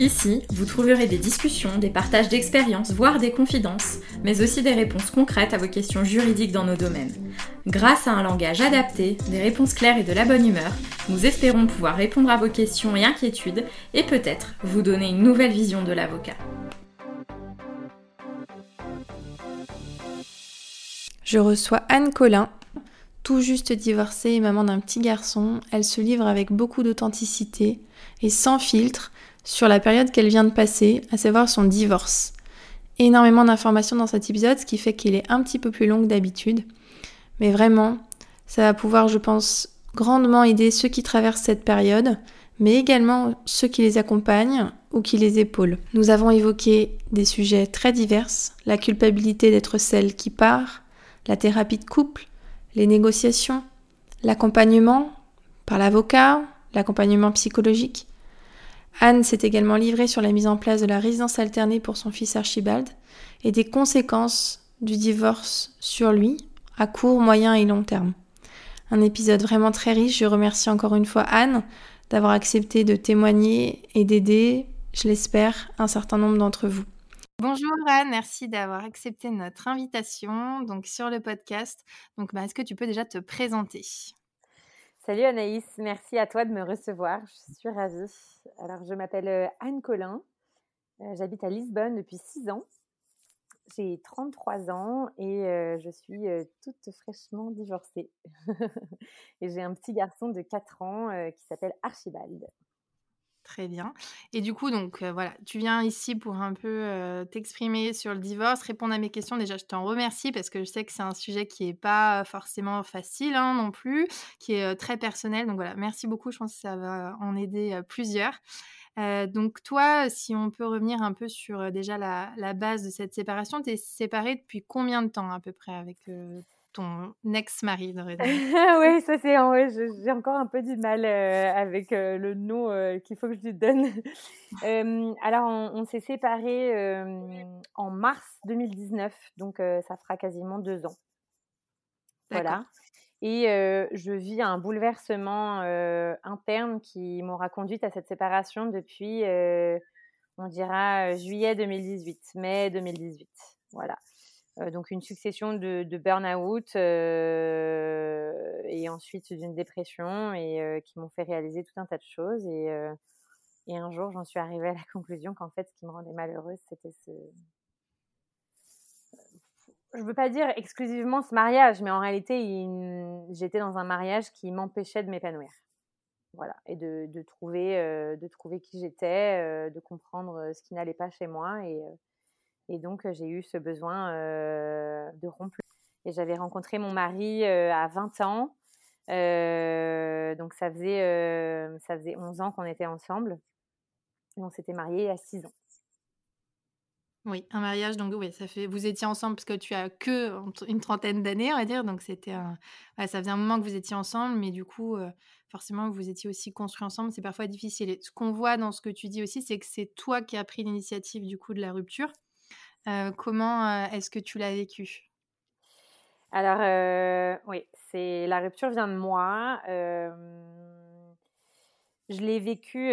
Ici, vous trouverez des discussions, des partages d'expériences, voire des confidences, mais aussi des réponses concrètes à vos questions juridiques dans nos domaines. Grâce à un langage adapté, des réponses claires et de la bonne humeur, nous espérons pouvoir répondre à vos questions et inquiétudes et peut-être vous donner une nouvelle vision de l'avocat. Je reçois Anne Collin, tout juste divorcée et maman d'un petit garçon. Elle se livre avec beaucoup d'authenticité et sans filtre sur la période qu'elle vient de passer, à savoir son divorce. Énormément d'informations dans cet épisode, ce qui fait qu'il est un petit peu plus long que d'habitude. Mais vraiment, ça va pouvoir, je pense, grandement aider ceux qui traversent cette période, mais également ceux qui les accompagnent ou qui les épaulent. Nous avons évoqué des sujets très divers, la culpabilité d'être celle qui part, la thérapie de couple, les négociations, l'accompagnement par l'avocat, l'accompagnement psychologique. Anne s'est également livrée sur la mise en place de la résidence alternée pour son fils Archibald et des conséquences du divorce sur lui à court, moyen et long terme. Un épisode vraiment très riche. Je remercie encore une fois Anne d'avoir accepté de témoigner et d'aider, je l'espère, un certain nombre d'entre vous. Bonjour Anne, merci d'avoir accepté notre invitation donc sur le podcast. Donc, bah, est-ce que tu peux déjà te présenter? Salut Anaïs, merci à toi de me recevoir. Je suis ravie. Alors, je m'appelle euh, Anne Collin. Euh, j'habite à Lisbonne depuis six ans. J'ai 33 ans et euh, je suis toute fraîchement divorcée. et j'ai un petit garçon de 4 ans qui s'appelle Archibald. Très bien. Et du coup, donc voilà, tu viens ici pour un peu t'exprimer sur le divorce, répondre à mes questions. Déjà, je t'en remercie parce que je sais que c'est un sujet qui n'est pas forcément facile hein, non plus, qui est très personnel. Donc voilà, merci beaucoup. Je pense que ça va en aider plusieurs. donc toi, si on peut revenir un peu sur déjà la, la, base de cette séparation, tu es séparée depuis combien de temps à peu près avec ton ex-mari Oui, ça c'est. j'ai encore un peu du mal euh, avec euh, le nom euh, qu'il faut que je lui donne. alors, on, s'est séparés en mars 2019, donc ça fera quasiment deux ans. Voilà. Et je vis un bouleversement interne qui m'aura conduite à cette séparation depuis, on dira, juillet 2018, mai 2018. Voilà. Euh, donc une succession de, burn-out euh, et ensuite d'une dépression et euh, qui m'ont fait réaliser tout un tas de choses. Et, et un jour, j'en suis arrivée à la conclusion qu'en fait, ce qui me rendait malheureuse, c'était ce... Je ne veux pas dire exclusivement ce mariage, mais en réalité, j'étais dans un mariage qui m'empêchait de m'épanouir. Voilà, et de, de trouver, de trouver qui j'étais, de comprendre ce qui n'allait pas chez moi. Et, et donc, j'ai eu ce besoin de rompre. Et j'avais rencontré mon mari à 20 ans. donc, ça faisait, ça faisait 11 ans qu'on était ensemble. Et on s'était mariés à 6 ans. Oui, un mariage, donc oui, ça fait. Vous étiez ensemble parce que tu as que une trentaine d'années, on va dire, donc c'était ça faisait un moment que vous étiez ensemble, mais du coup, forcément, vous étiez aussi construits ensemble. C'est parfois difficile. Et ce qu'on voit dans ce que tu dis aussi, c'est que c'est toi qui as pris l'initiative du coup de la rupture comment est-ce que tu l'as vécu? Alors, oui, c'est la rupture vient de moi. je l'ai vécu.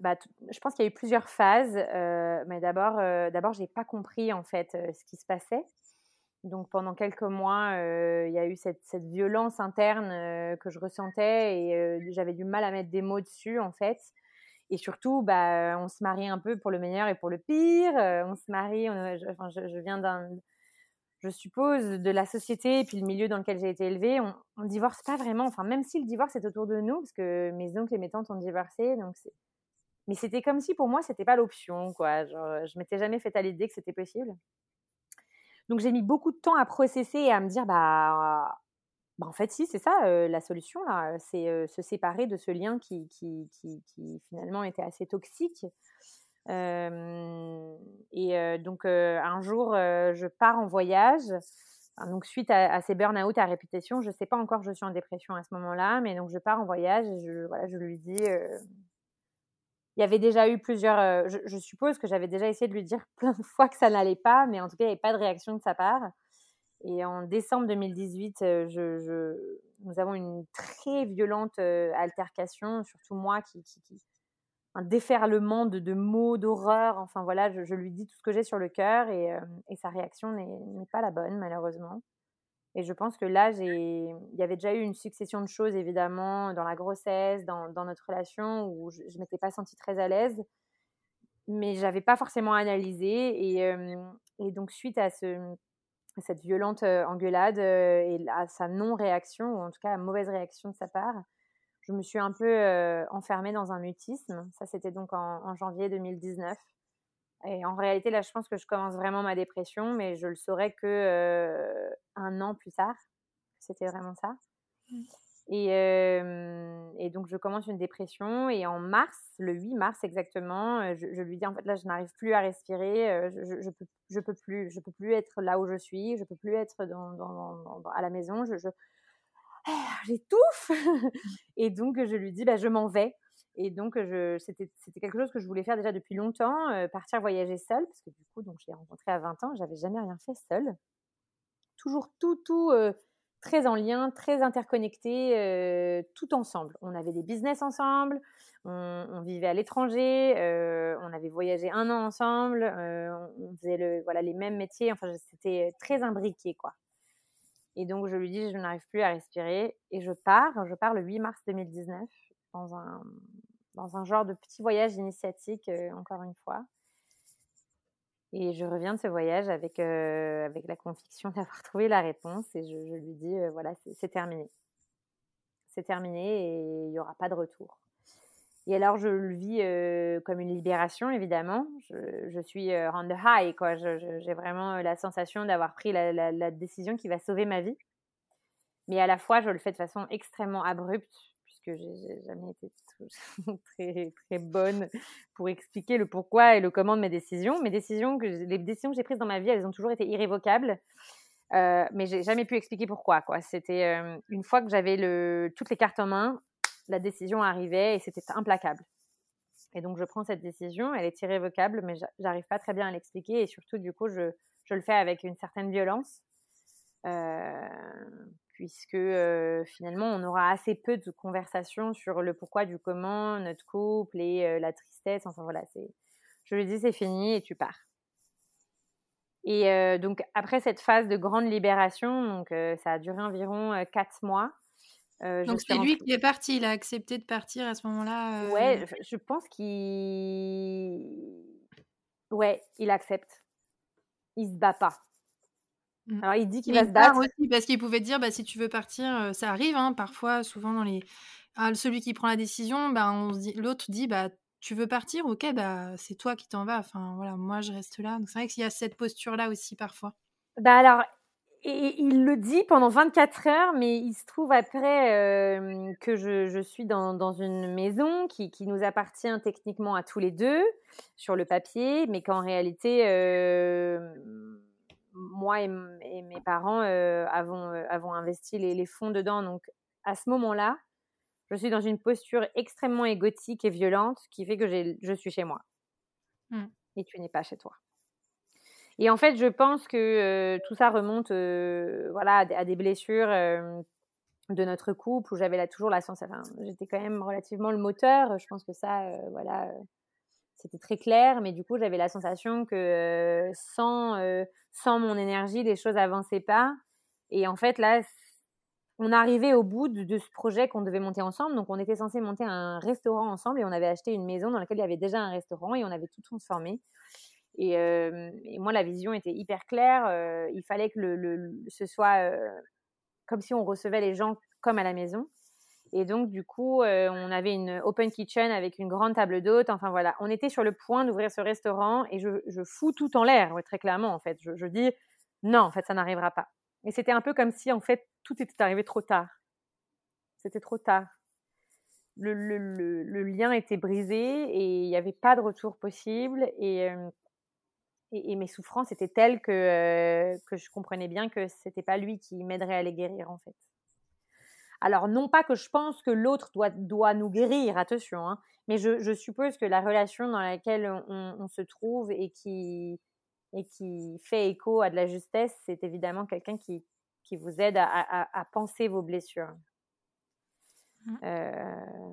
Bah, je pense qu'il y a eu plusieurs phases, mais d'abord, d'abord, j'ai pas compris en fait ce qui se passait. Donc pendant quelques mois, il y a eu cette, cette violence interne que je ressentais et j'avais du mal à mettre des mots dessus en fait. Et surtout, bah, on se marie un peu pour le meilleur et pour le pire. on se marie, je, enfin, je, viens d'un, je suppose, de la société et puis le milieu dans lequel j'ai été élevée. On, on divorce pas vraiment. Enfin, même si le divorce est autour de nous, parce que mes oncles et mes tantes ont divorcé, donc. Mais c'était comme si pour moi, c'était pas l'option, quoi. Genre, je m'étais jamais fait à l'idée que c'était possible. Donc j'ai mis beaucoup de temps à processer et à me dire, bah, bah, en fait, si, c'est ça la solution, là. C'est se séparer de ce lien qui, qui, qui, finalement était assez toxique. et donc, un jour, je pars en voyage. donc, suite à, ces burn-out à répétition, je ne sais pas encore je suis en dépression à ce moment-là, mais donc je pars en voyage et je, voilà, je lui dis il y avait déjà eu plusieurs. Je, suppose que j'avais déjà essayé de lui dire plein de fois que ça n'allait pas, mais en tout cas, il n'y avait pas de réaction de sa part. Et en décembre 2018, je, je, nous avons une très violente altercation, surtout moi qui, un déferlement de, mots, d'horreur. Enfin voilà, je, lui dis tout ce que j'ai sur le cœur et, sa réaction n'est pas la bonne, malheureusement. Et je pense que là, il y avait déjà eu une succession de choses, évidemment, dans la grossesse, dans, notre relation, où je ne m'étais pas sentie très à l'aise, mais je n'avais pas forcément analysé. Et, donc, suite à, ce, cette violente engueulade et à sa non-réaction, ou en tout cas à mauvaise réaction de sa part, je me suis un peu enfermée dans un mutisme. Ça, c'était donc en, en janvier 2019. Et en réalité, là, je pense que je commence vraiment ma dépression, mais je le saurais que un an plus tard. C'était vraiment ça. Mmh. Et, et, donc, je commence une dépression. Et en mars, le 8 mars exactement, je, lui dis en fait, là, je n'arrive plus à respirer. Je, je, peux, je peux plus, je peux plus être là où je suis. Je peux plus être dans, dans, à la maison. Je, j'étouffe. et donc, je lui dis, bah, je m'en vais. Et donc, c'était quelque chose que je voulais faire déjà depuis longtemps, partir voyager seule, parce que du coup, donc, je l'ai rencontré à 20 ans, j'avais jamais rien fait seule. Toujours tout, tout très en lien, très interconnecté, tout ensemble. On avait des business ensemble, on, vivait à l'étranger, on avait voyagé un an ensemble, on faisait le, voilà, les mêmes métiers, enfin, c'était très imbriqué, quoi. Et donc, je lui dis, je n'arrive plus à respirer, et je pars, je pars le 8 mars 2019 dans un, dans un genre de petit voyage initiatique, euh, encore une fois. Et je reviens de ce voyage avec, euh, avec la conviction d'avoir trouvé la réponse et je, lui dis, euh, voilà, c'est terminé. C'est terminé et il n'y aura pas de retour. Et alors, je le vis comme une libération, évidemment. Je, je suis on the high, quoi. J'ai vraiment la sensation d'avoir pris la, la, décision qui va sauver ma vie. Mais à la fois, je le fais de façon extrêmement abrupte, puisque j'ai jamais été très, très bonne pour expliquer le pourquoi et le comment de mes décisions. Mes décisions, que les décisions que j'ai prises dans ma vie, elles ont toujours été irrévocables. Euh, mais j'ai jamais pu expliquer pourquoi. Quoi. C'était euh, une fois que j'avais le, toutes les cartes en main, la décision arrivait et c'était implacable. Et donc je prends cette décision, elle est irrévocable, mais j'arrive pas très bien à l'expliquer et surtout du coup je, je, le fais avec une certaine violence. Euh, puisque finalement on aura assez peu de conversations sur le pourquoi du comment, notre couple et la tristesse. Enfin voilà, c'est, je lui dis c'est fini et tu pars. Et donc après cette phase de grande libération, donc ça a duré environ quatre mois. donc c'est lui qui est parti, il a accepté de partir à ce moment-là. Ouais, je pense qu'il, ouais, il accepte. Il se bat pas. Mmh. Alors il dit qu'il va se battre. Aussi, parce qu'il pouvait dire, bah, si tu veux partir, ça arrive, hein, parfois, souvent dans les... Ah, celui qui prend la décision, bah, on dit... l'autre dit, bah, tu veux partir, ok, bah, c'est toi qui t'en vas. Enfin, voilà, moi, je reste là. Donc c'est vrai qu'il y a cette posture-là aussi parfois. Bah alors, et, il le dit pendant 24 heures, mais il se trouve après que je, je, suis dans, dans une maison qui, qui, nous appartient techniquement à tous les deux sur le papier, mais qu'en réalité moi et, mes parents euh, avons, euh, avons, investi les, fonds dedans. Donc, à ce moment-là, je suis dans une posture extrêmement égotique et violente qui fait que je suis chez moi. Mmh. Et tu n'es pas chez toi. Et en fait, je pense que euh, tout ça remonte voilà, à, des blessures de notre couple où j'avais toujours la sensation. Enfin, J'étais quand même relativement le moteur. Je pense que ça, voilà, c'était très clair, mais du coup, j'avais la sensation que sans, sans mon énergie, les choses avançaient pas. Et en fait, là, on arrivait au bout de, ce projet qu'on devait monter ensemble. Donc, on était censé monter un restaurant ensemble et on avait acheté une maison dans laquelle il y avait déjà un restaurant et on avait tout transformé. Et, et moi, la vision était hyper claire. il fallait que le, ce soit comme si on recevait les gens comme à la maison. Et donc, du coup, euh, on avait une open kitchen avec une grande table d'hôtes. Enfin, voilà, on était sur le point d'ouvrir ce restaurant et je, je fous tout en l'air, très clairement, en fait. Je, dis, non, en fait, ça n'arrivera pas. Et c'était un peu comme si, en fait, tout était arrivé trop tard. C'était trop tard. Le, lien était brisé et il n'y avait pas de retour possible. Et, euh, mes souffrances étaient telles que, euh, que je comprenais bien que c'était pas lui qui m'aiderait à les guérir, en fait. Alors, non pas que je pense que l'autre doit, doit nous guérir, attention, hein, mais je, suppose que la relation dans laquelle on, se trouve et qui, et qui fait écho à de la justesse, c'est évidemment quelqu'un qui, qui vous aide à, à, penser vos blessures. Mmh. Euh,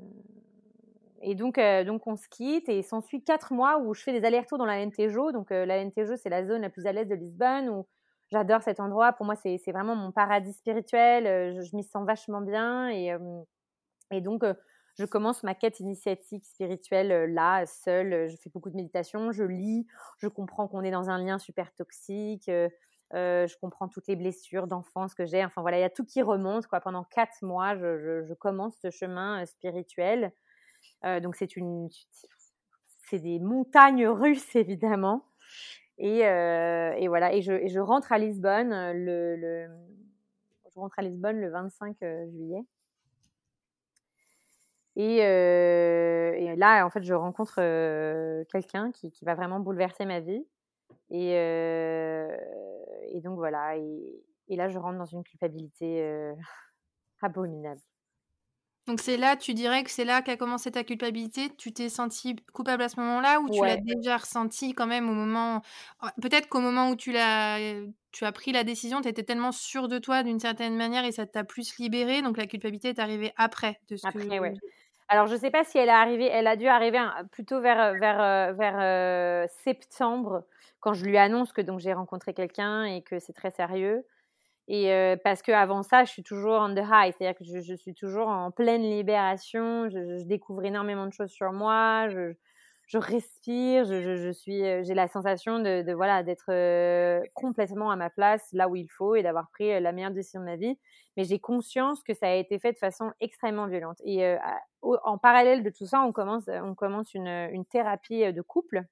et donc, euh, donc, on se quitte et s'ensuit quatre mois où je fais des allers-retours dans la Lentejo. Donc, euh, la Lentejo, c'est la zone la plus à l'est de Lisbonne où j'adore cet endroit. Pour moi, c'est vraiment mon paradis spirituel. Euh, je, m'y sens vachement bien. Et, et donc, je commence ma quête initiatique spirituelle là, seule. Je fais beaucoup de méditation, je lis, je comprends qu'on est dans un lien super toxique. je comprends toutes les blessures d'enfance que j'ai. Enfin voilà, il y a tout qui remonte. Pendant quatre mois, je, commence ce chemin spirituel. Euh, donc c'est des montagnes russes évidemment. Et, euh, et voilà. Et je, rentre à Lisbonne euh, le, je rentre à Lisbonne le 25 juillet. Et, là, en fait, je rencontre quelqu'un qui, va vraiment bouleverser ma vie. Et, donc voilà. Et, là, je rentre dans une culpabilité abominable. Donc c'est là, tu dirais que c'est là qu'a commencé ta culpabilité? Tu t'es senti coupable à ce moment-là ou tu l'as déjà ressenti quand même au moment peut-être qu'au moment où tu l'as, tu as pris la décision, tu étais tellement sûre de toi d'une certaine manière et ça t'a plus libérée, donc la culpabilité est arrivée après de ce Après, ouais. Alors je sais pas si elle est arrivée elle a dû arriver plutôt vers, vers, vers, septembre quand je lui annonce que donc j'ai rencontré quelqu'un et que c'est très sérieux. Et euh, parce qu'avant ça, je suis toujours on the high, c'est-à-dire que je, suis toujours en pleine libération, je, découvre énormément de choses sur moi, je, respire, je, suis, j'ai la sensation de, voilà d'être complètement à ma place là où il faut et d'avoir pris la meilleure décision de ma vie. Mais j'ai conscience que ça a été fait de façon extrêmement violente. Et en parallèle de tout ça, on commence, on commence une, une thérapie de couple.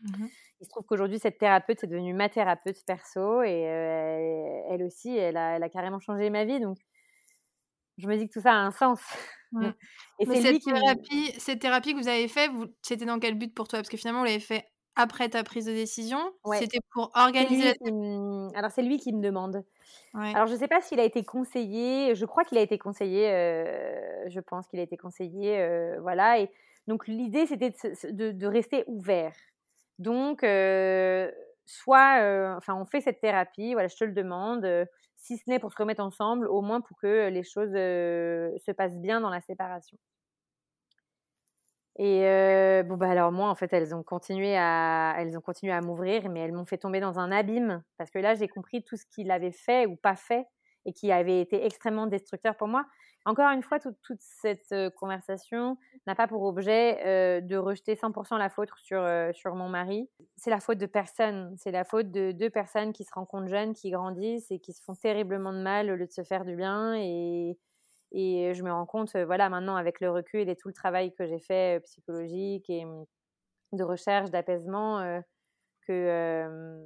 Mmh il se trouve qu'aujourd'hui, cette thérapeute est devenue ma thérapeute perso et euh, elle, aussi, elle a, elle a, carrément changé ma vie. Donc, je me dis que tout ça a un sens. et c'est cette, thérapie, cette thérapie que vous avez fait, c'était dans quel but pour toi? Parce que finalement, vous l'avez fait après ta prise de décision. C'était pour organiser. Alors, c'est lui qui me demande. Alors, je ne sais pas s'il a été conseillé. Je crois qu'il a été conseillé. Euh, je pense qu'il a été conseillé. Euh, voilà. Et donc, l'idée, c'était de, de, rester ouvert. Donc, soit, enfin, on fait cette thérapie, voilà, je te le demande, si ce n'est pour se remettre ensemble, au moins pour que les choses se passent bien dans la séparation. Et bon, bah alors moi, en fait, elles ont continué à, elles ont continué à m'ouvrir, mais elles m'ont fait tomber dans un abîme parce que là, j'ai compris tout ce qu'il avait fait ou pas fait et qui avait été extrêmement destructeur pour moi. Encore une fois, toute cette conversation n'a pas pour objet de rejeter 100% la faute sur, sur mon mari. C'est la faute de personne. C'est la faute de deux personnes qui se rencontrent jeunes, qui grandissent et qui se font terriblement de mal au lieu de se faire du bien. Et, je me rends compte, voilà, maintenant avec le recul et tout le travail que j'ai fait psychologique et mmh, de recherche, d'apaisement, que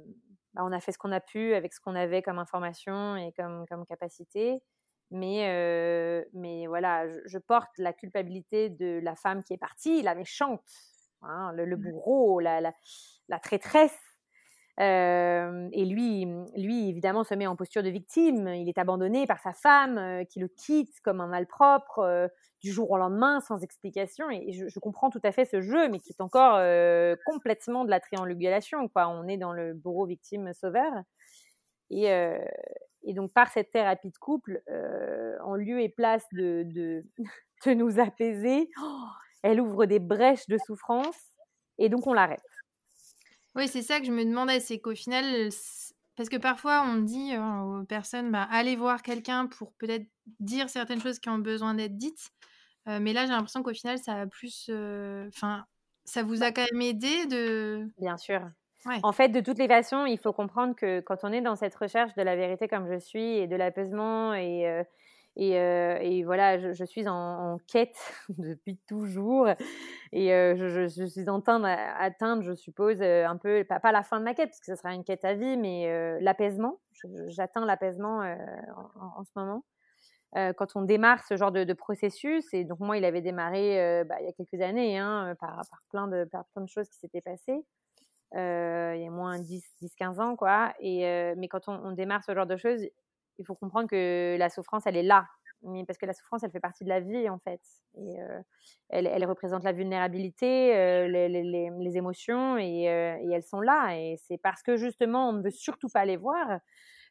bah, on a fait ce qu'on a pu avec ce qu'on avait comme information et comme, comme capacité. Mais, mais voilà, je, porte la culpabilité de la femme qui est partie, la méchante, hein, le, mmh. bourreau, la, la, la traîtresse. Et lui, lui, évidemment, se met en posture de victime. Il est abandonné par sa femme, qui le quitte comme un malpropre du jour au lendemain, sans explication. Et, je, comprends tout à fait ce jeu, mais qui est encore complètement de la triangulation. On est dans le bourreau victime-sauveur. Et, et donc, par cette thérapie de couple, en lieu et place de, de, nous apaiser, oh, elle ouvre des brèches de souffrance et donc on l'arrête. Oui, c'est ça que je me demandais, c'est qu'au final, parce que parfois on dit euh, aux personnes, bah, allez voir quelqu'un pour peut-être dire certaines choses qui ont besoin d'être dites, euh, mais là j'ai l'impression qu'au final ça a plus, enfin, ça vous a quand même aidé de. Bien sûr. En fait, de toutes les façons, il faut comprendre que quand on est dans cette recherche de la vérité comme je suis et de l'apaisement et, euh, euh, et, voilà, je, suis en, quête depuis toujours et euh, je, suis en train d'atteindre, je suppose, un peu, pas, la fin de ma quête parce que ce sera une quête à vie, mais l'apaisement. J'atteins l'apaisement en, ce moment. quand on démarre ce genre de, processus, et donc moi, il avait démarré bah, il y a quelques années hein, par, plein de, choses qui s'étaient passées. Euh, il y a moins 10-15 ans, quoi. Et, euh, mais quand on, démarre ce genre de choses, il faut comprendre que la souffrance, elle est là. mais parce que la souffrance, elle fait partie de la vie, en fait. Et elle, elle, représente la vulnérabilité, les, les, les, émotions, et, et, elles sont là. Et c'est parce que, justement, on ne veut surtout pas les voir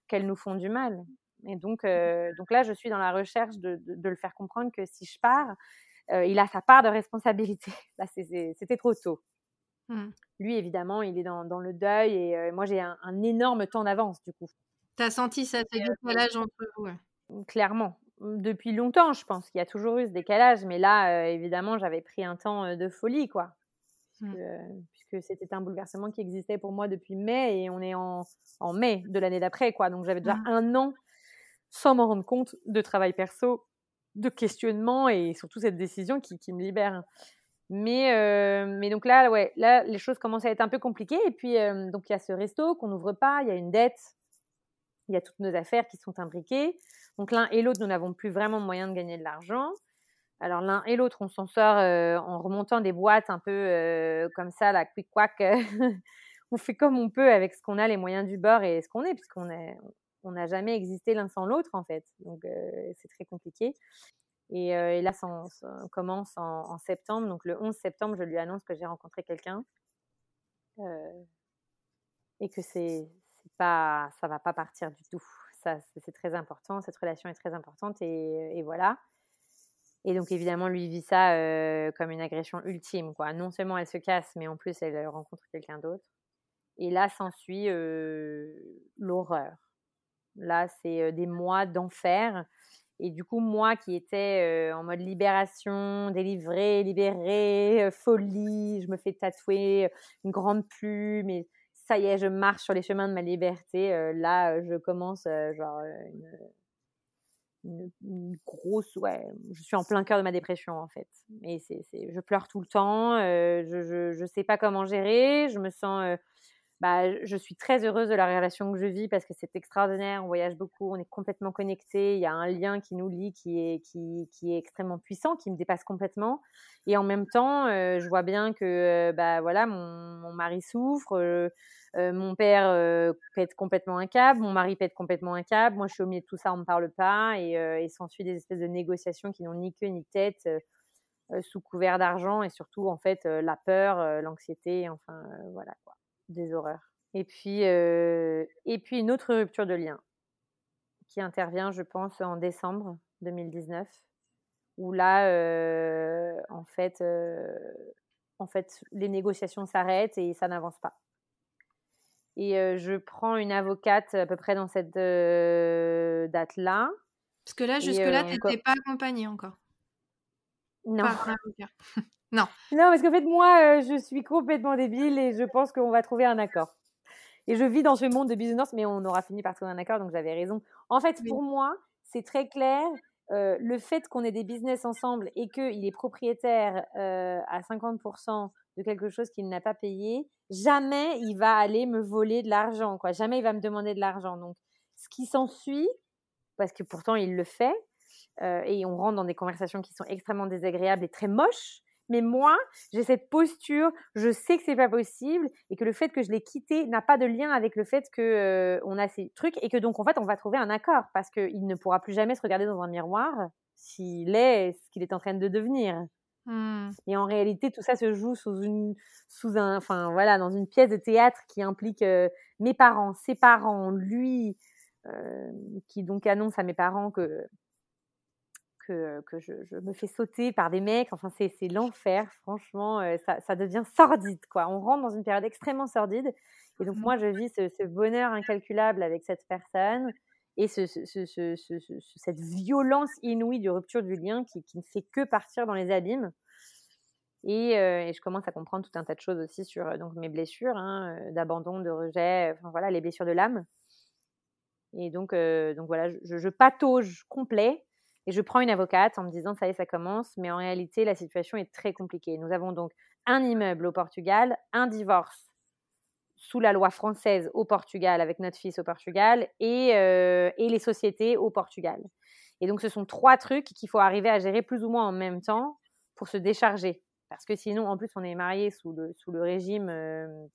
qu'elles nous font du mal. Et donc, donc là, je suis dans la recherche de, de, le faire comprendre que si je pars, il a sa part de responsabilité. Là, c'était trop tôt. Mmh. Lui, évidemment, il est dans, dans le deuil et moi, j'ai un, un, énorme temps d'avance, du coup. Tu as senti ça, ce décalage entre vous mmh, Clairement. Mmh, depuis longtemps, je pense qu'il y a toujours eu ce décalage, mais là, évidemment, j'avais pris un temps de folie, quoi. Puisque, c'était un bouleversement qui existait pour moi depuis mai et on est en, en mai de l'année d'après, quoi. Donc, j'avais déjà un an sans m'en rendre compte de travail perso, de questionnement et surtout cette décision qui, qui me libère. Mais, mais donc là, ouais, là, les choses commencent à être un peu compliquées. Et puis, donc, il y a ce resto qu'on n'ouvre pas, il y a une dette il y a toutes nos affaires qui sont imbriquées. Donc l'un et l'autre, nous n'avons plus vraiment moyen de gagner de l'argent. Alors l'un et l'autre, on s'en sort euh, en remontant des boîtes un peu euh, comme ça, la quick quack. on fait comme on peut avec ce qu'on a, les moyens du bord et ce qu'on est, puisqu'on on n'a jamais existé l'un sans l'autre en fait. Donc euh, c'est très compliqué. Et, là, ça, commence en, en, septembre. Donc le 11 septembre, je lui annonce que j'ai rencontré quelqu'un et que c'est pas, ça va pas partir du tout. Ça, c'est très important. Cette relation est très importante et, voilà. Et donc évidemment, lui vit ça euh, comme une agression ultime. Quoi. Non seulement elle se casse, mais en plus elle rencontre quelqu'un d'autre. Et là s'ensuit euh, l'horreur. Là, c'est euh, des mois d'enfer. Et du coup, moi qui étais en mode libération, délivrée, libérée, folie, je me fais tatouer une grande plume ça y est, je marche sur les chemins de ma liberté. Euh, là, je commence euh, genre une, grosse, ouais, je suis en plein cœur de ma dépression en fait. Et c'est, je pleure tout le temps. Euh, je, je, sais pas comment gérer. Je me sens bah, je suis très heureuse de la relation que je vis parce que c'est extraordinaire. On voyage beaucoup, on est complètement connectés. Il y a un lien qui nous lie qui est, extrêmement puissant, qui me dépasse complètement. Et en même temps, euh, je vois bien que euh, bah, mon mari souffre. Euh, mon père pète complètement un câble, mon mari pète complètement un câble. Moi, je suis au milieu de tout ça, on ne me parle pas. Et, et s'ensuit des espèces de négociations qui n'ont ni queue ni tête. sous couvert d'argent et surtout en fait la peur, l'anxiété, enfin voilà quoi des horreurs. Et puis, et puis une autre rupture de lien qui intervient, je pense, en décembre 2019, où là, en, fait, en fait, les négociations s'arrêtent et ça n'avance pas. Et je prends une avocate à peu près dans cette date-là. Parce que là, jusque-là, tu n'étais pas accompagnée encore. Non. Non. Non, parce qu'en fait, moi, euh, je suis complètement débile et je pense qu'on va trouver un accord. Et je vis dans ce monde de business, mais on aura fini par trouver un accord, donc j'avais raison. En fait, pour moi, c'est très clair. Euh, le fait qu'on ait des business ensemble et qu'il est propriétaire euh, à 50% de quelque chose qu'il n'a pas payé, jamais il va aller me voler de l'argent, quoi. Jamais il va me demander de l'argent. Donc, ce qui s'ensuit, parce que pourtant il le fait, et on rentre dans des conversations qui sont extrêmement désagréables et très moches, mais moi, j'ai cette posture, je sais que c'est pas possible et que le fait que je l'ai quitté n'a pas de lien avec le fait que euh, on a ces trucs et que donc en fait on va trouver un accord parce qu'il ne pourra plus jamais se regarder dans un miroir s'il est ce qu'il est en train de devenir. Mmh. Et en réalité, tout ça se joue sous une, sous un, enfin voilà, dans une pièce de théâtre qui implique euh, mes parents, ses parents, lui, euh, qui donc annonce à mes parents que que, que je, je, me fais sauter par des mecs. Enfin, c'est l'enfer, franchement. Euh, ça, ça, devient sordide, quoi. On rentre dans une période extrêmement sordide. Et donc, mmh moi, je vis ce, ce bonheur incalculable avec cette personne et ce, ce, cette violence inouïe de rupture du lien qui, qui, ne fait que partir dans les abîmes. Et, euh, et, je commence à comprendre tout un tas de choses aussi sur euh, donc, mes blessures, hein, d'abandon, de rejet, enfin voilà, les blessures de l'âme. Et donc, donc voilà, je, je patauge complet et je prends une avocate en me disant, ça y est, ça commence. Mais en réalité, la situation est très compliquée. Nous avons donc un immeuble au Portugal, un divorce sous la loi française au Portugal avec notre fils au Portugal et, euh, les sociétés au Portugal. Et donc, ce sont trois trucs qu'il faut arriver à gérer plus ou moins en même temps pour se décharger. Parce que sinon, en plus, on est marié sous le, sous le régime euh,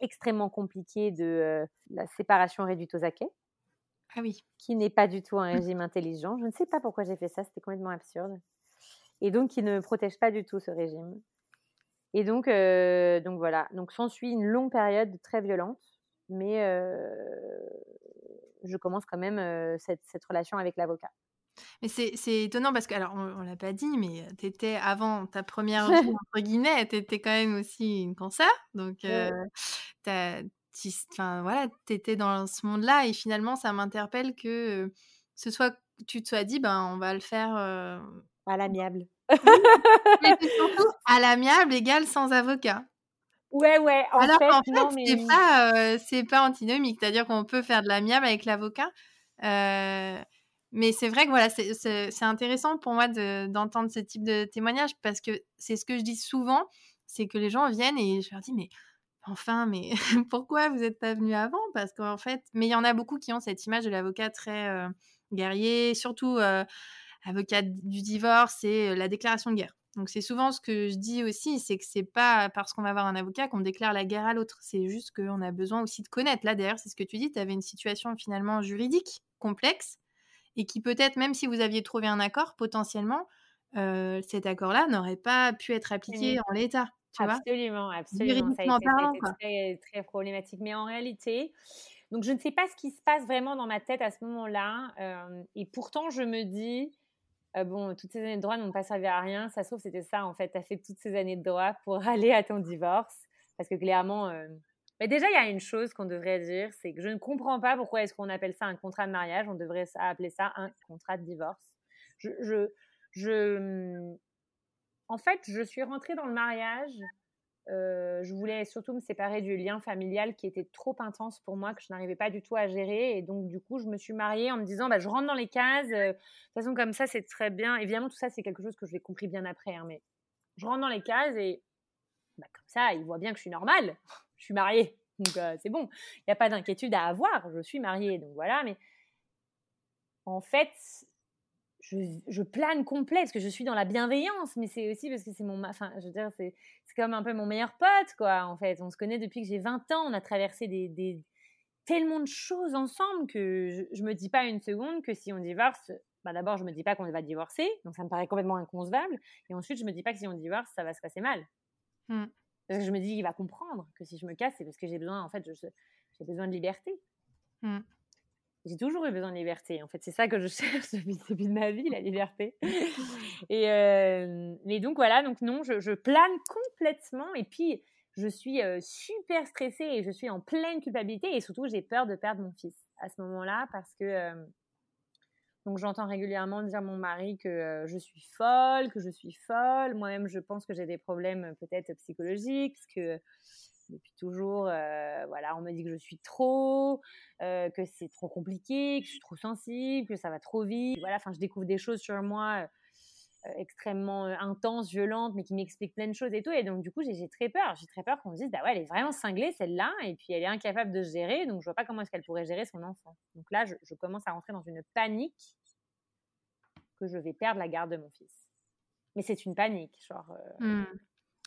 extrêmement compliqué de euh, la séparation réduite aux acquets. Ah oui. Qui n'est pas du tout un régime intelligent. Je ne sais pas pourquoi j'ai fait ça, c'était complètement absurde. Et donc, qui ne me protège pas du tout ce régime. Et donc, donc voilà. Donc, s'ensuit une longue période très violente, mais je commence quand même cette, cette relation avec l'avocat. Mais c'est étonnant parce que, alors, on, l'a pas dit, mais tu étais avant ta première vie, entre guillemets, tu étais quand même aussi une cancer. Donc, enfin, voilà, tu étais dans ce monde-là et finalement, ça m'interpelle que ce soit, tu te sois dit, ben, on va le faire. À l'amiable. à l'amiable égale sans avocat. Ouais, ouais. En Alors fait, en fait, c'est pas, c'est pas antinomique. C'est-à-dire qu'on peut faire de l'amiable avec l'avocat. Mais c'est vrai que voilà, c'est intéressant pour moi d'entendre ce type de témoignage parce que c'est ce que je dis souvent, c'est que les gens viennent et je leur dis mais enfin, mais pourquoi vous n'êtes pas venu avant? Parce qu'en fait, mais il y en a beaucoup qui ont cette image de l'avocat très euh, guerrier, surtout euh, avocat du divorce et euh, la déclaration de guerre. Donc c'est souvent ce que je dis aussi, c'est que c'est pas parce qu'on va avoir un avocat qu'on déclare la guerre à l'autre, c'est juste qu'on a besoin aussi de connaître. Là d'ailleurs, c'est ce que tu dis, tu avais une situation finalement juridique complexe et qui peut-être, même si vous aviez trouvé un accord, potentiellement, euh, cet accord-là n'aurait pas pu être appliqué en l'état. Tu absolument, absolument. Ça a été, très, problématique. Mais en réalité, donc je ne sais pas ce qui se passe vraiment dans ma tête à ce moment-là. Euh, et pourtant, je me dis, euh, bon, toutes ces années de droit n'ont pas servi à rien. Ça se trouve, c'était ça, en fait. Tu as fait toutes ces années de droit pour aller à ton divorce. Parce que clairement, mais déjà, il y a une chose qu'on devrait dire, c'est que je ne comprends pas pourquoi est-ce qu'on appelle ça un contrat de mariage. On devrait appeler ça un contrat de divorce. Je, je, je... En fait, je suis rentrée dans le mariage. Euh, je voulais surtout me séparer du lien familial qui était trop intense pour moi, que je n'arrivais pas du tout à gérer. Et donc, du coup, je me suis mariée en me disant, bah, je rentre dans les cases. Euh, de toute façon, comme ça, c'est très bien. Évidemment, tout ça, c'est quelque chose que je l'ai compris bien après. Hein, mais je rentre dans les cases et bah, comme ça, ils voient bien que je suis normale je suis mariée, donc euh, c'est bon. Il n'y a pas d'inquiétude à avoir, je suis mariée, donc voilà. Mais en fait, je, plane complet parce que je suis dans la bienveillance, mais c'est aussi parce que c'est mon, enfin, je veux dire, c'est, comme un peu mon meilleur pote, quoi. En fait, on se connaît depuis que j'ai 20 ans, on a traversé des, tellement de choses ensemble que je, ne me dis pas une seconde que si on divorce, bah d'abord je me dis pas qu'on va divorcer, donc ça me paraît complètement inconcevable, et ensuite je me dis pas que si on divorce, ça va se passer mal. Mmh. Parce que je me dis, il va comprendre que si je me casse, c'est parce que j'ai besoin, en fait, j'ai besoin de liberté. Mmh. J'ai toujours eu besoin de liberté. En fait, c'est ça que je cherche depuis le début de ma vie, la liberté. et euh, mais donc voilà, donc non, je, plane complètement. Et puis, je suis euh, super stressée et je suis en pleine culpabilité. Et surtout, j'ai peur de perdre mon fils à ce moment-là parce que euh, donc j'entends régulièrement dire à mon mari que je suis folle, que je suis folle. Moi-même, je pense que j'ai des problèmes peut-être psychologiques, parce que depuis toujours, voilà, on me dit que je suis trop, que c'est trop compliqué, que je suis trop sensible, que ça va trop vite. Voilà, enfin, je découvre des choses sur moi extrêmement intenses, violentes, mais qui m'expliquent plein de choses et tout. Et donc, du coup, j'ai très peur. J'ai très peur qu'on me dise, bah ouais, elle est vraiment cinglée, celle-là, et puis elle est incapable de se gérer, donc je vois pas comment est-ce qu'elle pourrait gérer son enfant. Donc là, je, commence à rentrer dans une panique que je vais perdre la garde de mon fils. Mais c'est une panique, genre. Euh, mmh.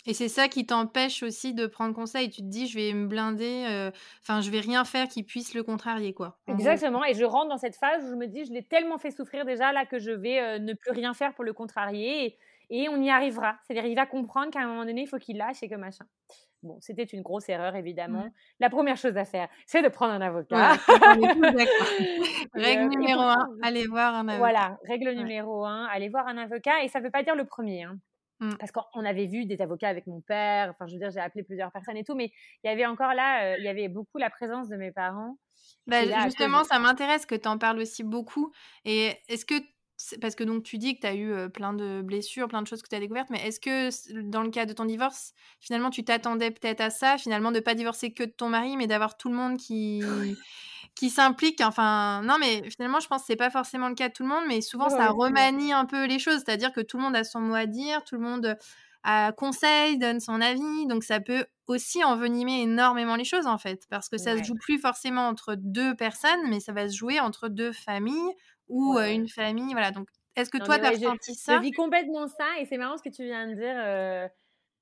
Et c'est ça qui t'empêche aussi de prendre conseil. Tu te dis, je vais me blinder, euh, enfin, je vais rien faire qui puisse le contrarier, quoi. Exactement. Et je rentre dans cette phase où je me dis, je l'ai tellement fait souffrir déjà là que je vais euh, ne plus rien faire pour le contrarier. Et, on y arrivera. C'est-à-dire, il va comprendre qu'à un moment donné, il faut qu'il lâche et que machin. Bon, c'était une grosse erreur, évidemment. La première chose à faire, c'est de prendre un avocat. règle numéro un, allez voir un avocat. Voilà, règle numéro un, allez voir un avocat. Et ça ne veut pas dire le premier. Hein. Mmh. Parce qu'on avait vu des avocats avec mon père. Enfin, je veux dire, j'ai appelé plusieurs personnes et tout. Mais il y avait encore là, il y avait beaucoup la présence de mes parents. Bah, justement, ça m'intéresse que tu en parles aussi beaucoup. Et est-ce que parce que donc tu dis que tu as eu plein de blessures, plein de choses que tu as découvertes, mais est-ce que dans le cas de ton divorce, finalement tu t'attendais peut-être à ça, finalement de pas divorcer que de ton mari, mais d'avoir tout le monde qui qui s'implique Enfin, non, mais finalement je pense que c'est pas forcément le cas de tout le monde, mais souvent ça remanie un peu les choses, c'est-à-dire que tout le monde a son mot à dire, tout le monde a conseil, donne son avis, donc ça peut aussi envenimer énormément les choses en fait, parce que ça se joue plus forcément entre deux personnes, mais ça va se jouer entre deux familles ou une famille. Voilà. Donc, est-ce que toi, tu as ressenti ça? Je vis complètement ça et c'est marrant ce que tu viens de dire.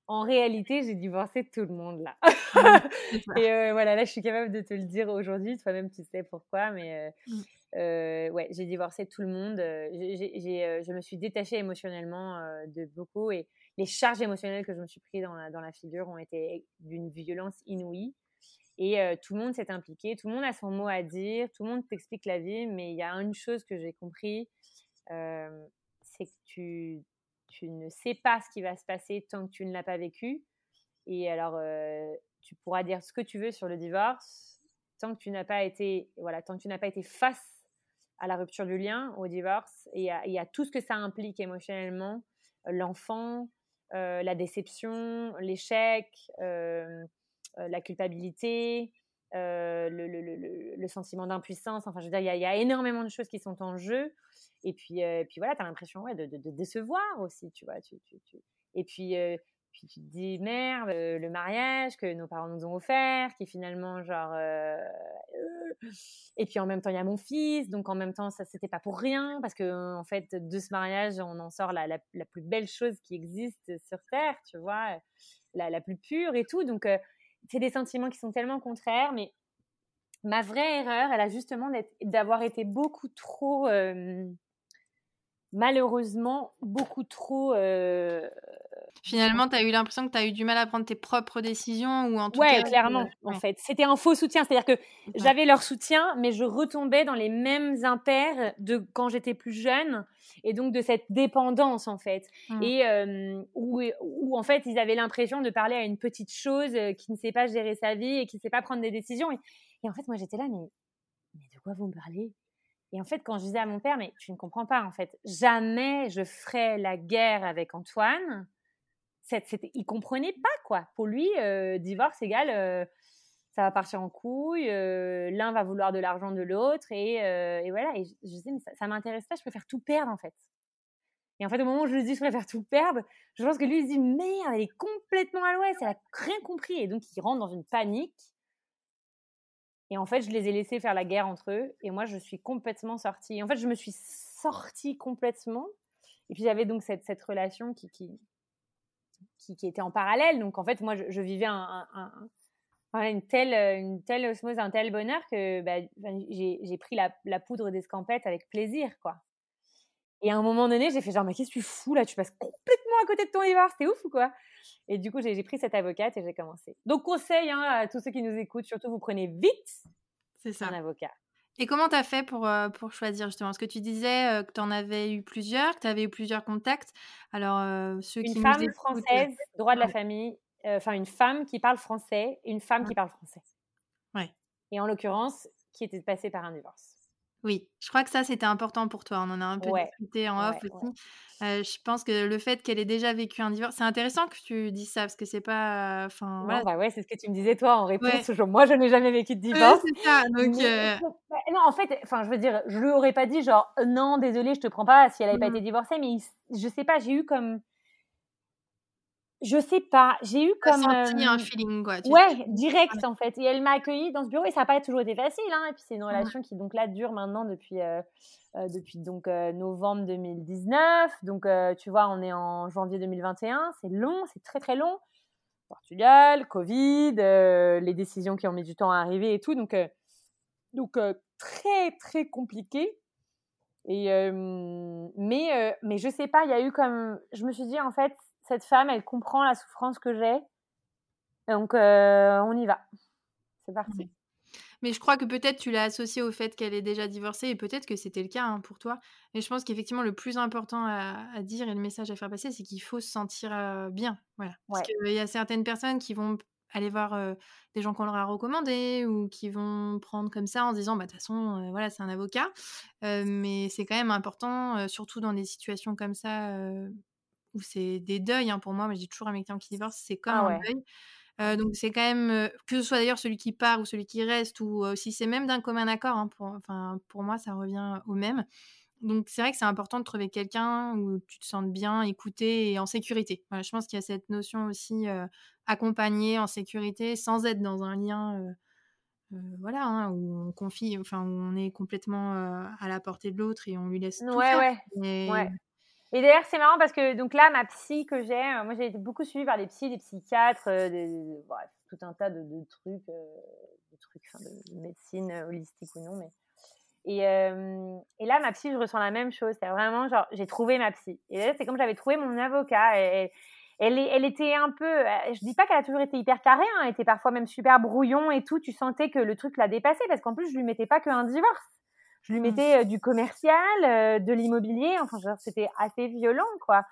En réalité, j'ai divorcé tout le monde là. Et voilà, là, je suis capable de te le dire aujourd'hui. Toi-même, tu sais pourquoi. Mais mmh. ouais, j'ai divorcé tout le monde. je me suis détachée émotionnellement de beaucoup et les charges émotionnelles que je me suis pris dans la, dans la figure ont été d'une violence inouïe. Et tout le monde s'est impliqué, tout le monde a son mot à dire, tout le monde t'explique la vie, mais il y a une chose que j'ai compris, c'est que tu, tu ne sais pas ce qui va se passer tant que tu ne l'as pas vécu. Et alors, tu pourras dire ce que tu veux sur le divorce, tant que tu n'as pas été, voilà, tant que tu n'as pas été face à la rupture du lien, au divorce, et il y a tout ce que ça implique émotionnellement, l'enfant, la déception, l'échec, euh, la culpabilité, euh, le, sentiment d'impuissance. Enfin, je veux dire, il y, a énormément de choses qui sont en jeu. Et puis, euh, puis voilà, tu as l'impression ouais, de, décevoir aussi, tu vois. Et puis, puis tu te dis, merde, le mariage que nos parents nous ont offert, qui finalement, genre. Et puis en même temps, il y a mon fils, donc en même temps, ça, c'était pas pour rien, parce que en fait, de ce mariage, on en sort la, la, plus belle chose qui existe sur Terre, tu vois, la, la plus pure et tout. Donc, c'est des sentiments qui sont tellement contraires, mais ma vraie erreur, elle a justement d'avoir été beaucoup trop, euh, malheureusement, beaucoup trop. Euh, Finalement, tu as eu l'impression que tu as eu du mal à prendre tes propres décisions ou en tout ouais, clairement, en fait. C'était un faux soutien. C'est-à-dire que j'avais leur soutien, mais je retombais dans les mêmes impairs de quand j'étais plus jeune et donc de cette dépendance, en fait. Mmh. Et où, où, en fait, ils avaient l'impression de parler à une petite chose qui ne sait pas gérer sa vie et qui ne sait pas prendre des décisions. Et, et en fait, moi, j'étais là, mais, mais de quoi vous me parlez? Et en fait, quand je disais à mon père, mais tu ne comprends pas, en fait, jamais je ferai la guerre avec Antoine c'était, il comprenait pas quoi. Pour lui, euh, divorce égale, euh, ça va partir en couille. Euh, l'un va vouloir de l'argent de l'autre et, voilà. Et je, disais mais ça, ça m'intéresse pas. Je préfère tout perdre en fait. Et en fait, au moment où je lui dis je préfère tout perdre, je pense que lui il se dit merde, elle est complètement à l'ouest, elle a rien compris et donc il rentre dans une panique. Et en fait, je les ai laissés faire la guerre entre eux et moi je suis complètement sortie. En fait, je me suis sortie complètement. Et puis j'avais donc cette, relation qui, était en parallèle. Donc en fait, moi, je, vivais un, une, telle, osmose, un tel bonheur que bah, j'ai pris la, poudre d'escampette avec plaisir, quoi. Et à un moment donné, j'ai fait genre, mais qu'est-ce que tu fous là? Tu passes complètement à côté de ton divorce, c'est ouf ou quoi? Et du coup, j'ai pris cette avocate et j'ai commencé. Donc, conseil hein, à tous ceux qui nous écoutent, surtout vous prenez vite ça. un avocat. Et comment tu as fait pour, euh, pour choisir justement? Parce que tu disais euh, que tu en avais eu plusieurs, que tu avais eu plusieurs contacts. Alors, euh, ceux une qui femme française, droit de la famille, enfin une femme qui parle français une femme qui parle français. Ouais. Et en l'occurrence, qui était passée par un divorce. Oui, je crois que ça, c'était important pour toi. On en a un peu discuté en off aussi. je pense que le fait qu'elle ait déjà vécu un divorce, c'est intéressant que tu dises ça parce que c'est pas. Enfin, voilà. bah ouais, c'est ce que tu me disais toi en réponse. Moi, je n'ai jamais vécu de divorce. c'est ça. Donc, bah, non, en fait, enfin, je veux dire, je lui aurais pas dit genre non, désolé, je te prends pas si elle n'avait pas mmh. été divorcée, mais je sais pas, j'ai eu comme je sais pas, j'ai eu comme senti un feeling quoi. ouais, direct en fait. Et elle m'a accueillie dans ce bureau et ça n'a pas toujours été facile. Hein. Et puis c'est une relation qui donc là dure maintenant depuis euh, euh, depuis donc euh, novembre 2019. Donc tu vois, on est en janvier 2021. C'est long, c'est très très long. Portugal, Covid, les décisions qui ont mis du temps à arriver et tout. Donc donc très très compliqué. Et mais mais je sais pas, il y a eu comme je me suis dit en fait cette femme, elle comprend la souffrance que j'ai. Donc, euh, on y va. C'est parti. Mais je crois que peut-être tu l'as associé au fait qu'elle est déjà divorcée et peut-être que c'était le cas hein, pour toi. Et je pense qu'effectivement, le plus important à, dire et le message à faire passer, c'est qu'il faut se sentir euh, bien. Voilà. Parce qu'il y a certaines personnes qui vont aller voir euh, des gens qu'on leur a recommandés ou qui vont prendre comme ça en se disant bah de toute façon voilà c'est un avocat mais c'est quand même important surtout dans des situations comme ça où c'est des deuils hein, pour moi. Mais je dis toujours à mes clients qui divorcent, c'est comme ah un deuil. donc c'est quand même que ce soit d'ailleurs celui qui part ou celui qui reste ou si c'est même d'un commun accord. Hein, pour, enfin pour moi ça revient au même. Donc c'est vrai que c'est important de trouver quelqu'un où tu te sens bien, écouté et en sécurité. je pense qu'il y a cette notion aussi accompagné, en sécurité, sans être dans un lien. voilà, hein, où on confie, enfin, où on est complètement à la portée de l'autre et on lui laisse tout ouais, faire. Ouais. Et d'ailleurs, c'est marrant parce que donc là, ma psy que j'ai, euh, moi j'ai été beaucoup suivie par des psys, des psychiatres, euh, bref, tout un tas de, trucs, euh, de trucs, de, médecine holistique ou non, mais Et, et, là, ma psy, je ressens la même chose. C'est vraiment genre, j'ai trouvé ma psy. Et là, c'est comme j'avais trouvé mon avocat. Et, elle, elle, était un peu, je dis pas qu'elle a toujours été hyper carrée, hein, elle était parfois même super brouillon et tout. Tu sentais que le truc l'a dépassé parce qu'en plus, je lui mettais pas qu'un divorce. Je lui mmh. mettais du commercial, de l'immobilier. Enfin, c'était assez violent, quoi.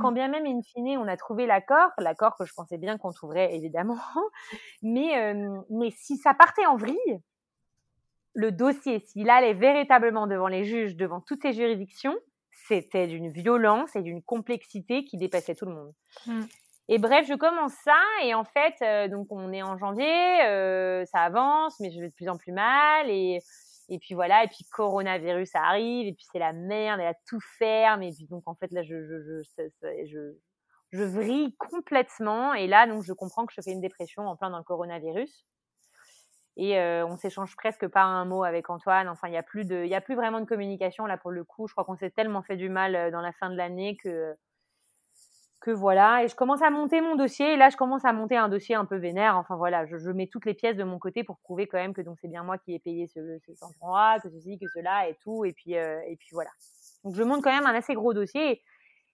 Quand mmh. bien même, in fine, on a trouvé l'accord, l'accord que je pensais bien qu'on trouverait évidemment, mais, mais si ça partait en vrille, le dossier, s'il allait véritablement devant les juges, devant toutes ces juridictions, c'était d'une violence et d'une complexité qui dépassait tout le monde. Mmh. Et bref, je commence ça et en fait, donc on est en janvier, ça avance, mais je vais de plus en plus mal et et puis voilà, et puis coronavirus arrive, et puis c'est la merde, et là tout ferme, et puis donc en fait là je, je, je, je, je vrille complètement, et là donc je comprends que je fais une dépression en plein dans le coronavirus. Et euh, on s'échange presque pas un mot avec Antoine. Enfin, il n'y a plus de, il y a plus vraiment de communication là pour le coup. Je crois qu'on s'est tellement fait du mal euh, dans la fin de l'année que que voilà, et je commence à monter mon dossier. Et là, je commence à monter un dossier un peu vénère. Enfin voilà, je, mets toutes les pièces de mon côté pour prouver quand même que donc c'est bien moi qui ai payé ce, ce endroit, que ceci, que cela et tout. Et puis euh, et puis voilà. Donc je monte quand même un assez gros dossier.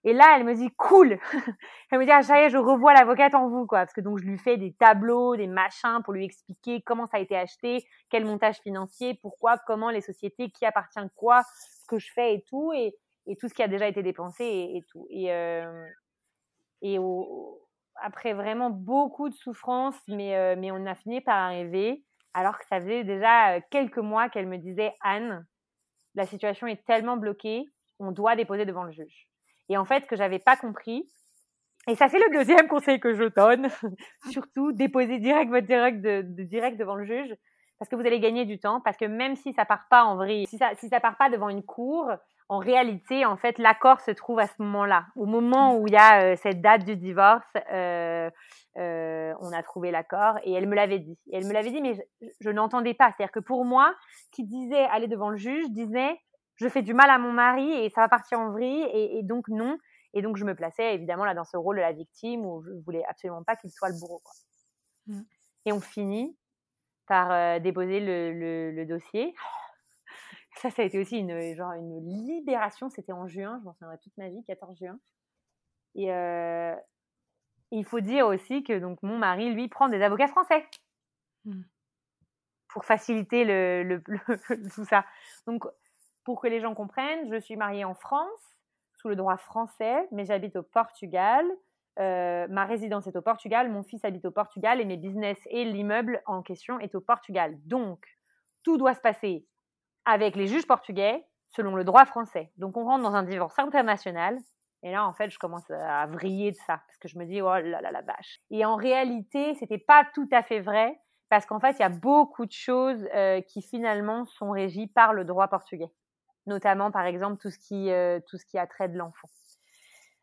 Et là, elle me dit cool. elle me dit ah ça y est, je revois l'avocate en vous quoi, parce que donc je lui fais des tableaux, des machins pour lui expliquer comment ça a été acheté, quel montage financier, pourquoi, comment les sociétés, qui appartient quoi, ce que je fais et tout et, et tout ce qui a déjà été dépensé et, tout. Et euh, et après vraiment beaucoup de souffrance, mais, euh, mais on a fini par arriver, alors que ça faisait déjà euh, quelques mois qu'elle me disait Anne, la situation est tellement bloquée, on doit déposer devant le juge. Et en fait, que j'avais pas compris, et ça c'est le deuxième conseil que je donne, surtout déposer direct votre direct, de, direct devant le juge, parce que vous allez gagner du temps, parce que même si ça part pas en vrille, si ça, si ça part pas devant une cour, en réalité, en fait, l'accord se trouve à ce moment-là. Au moment où il y a euh, cette date du divorce, euh, euh, on a trouvé l'accord et elle me l'avait dit. Et elle me l'avait dit, mais je, n'entendais pas. C'est-à-dire que pour moi, qui disait aller devant le juge, disait je fais du mal à mon mari et ça va partir en vrille et, donc non. Et donc je me plaçais évidemment là dans ce rôle de la victime où je voulais absolument pas qu'il soit le bourreau. Quoi. Mmh. Et on finit par déposer le, le dossier ça, ça a été aussi une, genre une libération. C'était en juin, je m'en souviendrai toute ma vie, 14 juin. Et euh, il faut dire aussi que donc mon mari, lui, prend des avocats français mmh. pour faciliter le, tout ça. Donc, pour que les gens comprennent, je suis mariée en France sous le droit français, mais j'habite au Portugal. Euh, ma résidence est au Portugal, mon fils habite au Portugal et mes business et l'immeuble en question est au Portugal. Donc, tout doit se passer avec les juges portugais selon le droit français. Donc on rentre dans un divorce international. Et là, en fait, je commence à vriller de ça parce que je me dis, oh là là la vache. Et en réalité, c'était pas tout à fait vrai parce qu'en fait, il y a beaucoup de choses euh, qui finalement sont régies par le droit portugais, notamment par exemple tout ce qui euh, tout ce qui a trait de l'enfant.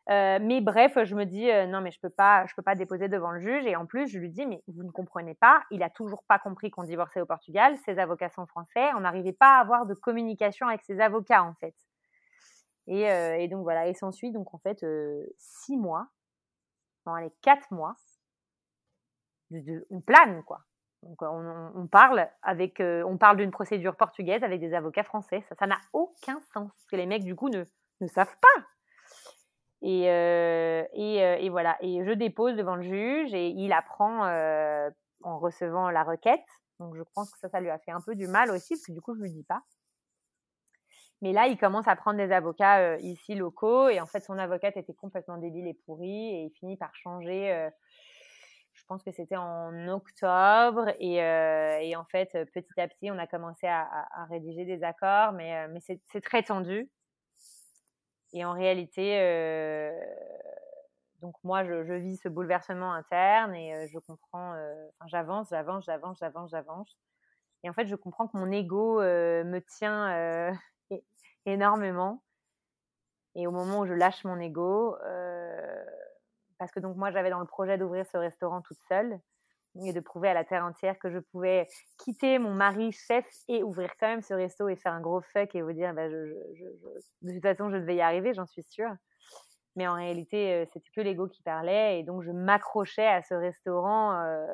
Euh, mais bref, je me dis euh, non mais je peux pas, je peux pas déposer devant le juge. Et en plus, je lui dis mais vous ne comprenez pas, il a toujours pas compris qu'on divorçait au Portugal. Ses avocats sont français, on n'arrivait pas à avoir de communication avec ses avocats en fait. Et, euh, donc voilà, et s'ensuit donc en fait six mois, dans les quatre mois, de, on plane quoi. Donc on, parle avec, on parle d'une procédure portugaise avec des avocats français. Ça, ça n'a aucun sens que les mecs du coup ne savent pas et, euh, et, euh, et, voilà. Et je dépose devant le juge et il apprend euh, en recevant la requête. Donc je pense que ça, ça lui a fait un peu du mal aussi, parce que du coup, je ne lui dis pas. Mais là, il commence à prendre des avocats ici locaux. Et en fait, son avocate était complètement débile et pourrie. Et il finit par changer. Je pense que c'était en octobre. Et, et, en fait, petit à petit, on a commencé à, à, à rédiger des accords. Mais, mais c'est très tendu. Et en réalité, donc moi, je, vis ce bouleversement interne et je comprends, j'avance, j'avance, j'avance, j'avance, j'avance. Et en fait, je comprends que mon ego me tient énormément. Et au moment où je lâche mon ego, parce que donc moi, j'avais dans le projet d'ouvrir ce restaurant toute seule et de prouver à la terre entière que je pouvais quitter mon mari chef et ouvrir quand même ce resto et faire un gros fuck et vous dire bah, de toute façon je devais y arriver, j'en suis sûre. Mais en réalité, euh, c'était que l'ego qui parlait et donc je m'accrochais à ce restaurant euh,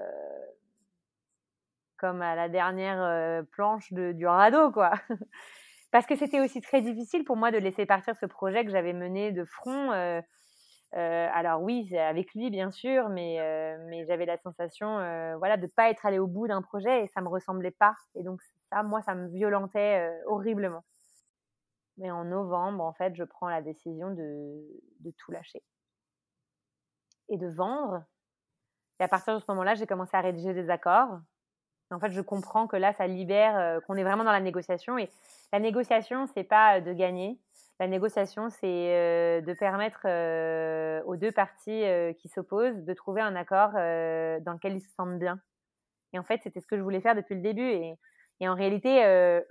comme à la dernière euh, planche de, du radeau quoi. parce que c'était aussi très difficile pour moi de laisser partir ce projet que j'avais mené de front. Euh, alors oui, avec lui bien sûr, mais, mais j'avais la sensation voilà, de ne pas être allé au bout d'un projet et ça ne me ressemblait pas. Et donc ça, moi, ça me violentait horriblement. Mais en novembre, en fait, je prends la décision de, de tout lâcher et de vendre. Et à partir de ce moment-là, j'ai commencé à rédiger des accords. En fait, je comprends que là, ça libère, qu'on est vraiment dans la négociation. Et la négociation, c'est pas de gagner, la négociation, c'est euh, de permettre euh, aux deux parties euh, qui s'opposent de trouver un accord dans lequel ils se sentent bien. Et en fait, c'était ce que je voulais faire depuis le début. Et, en réalité,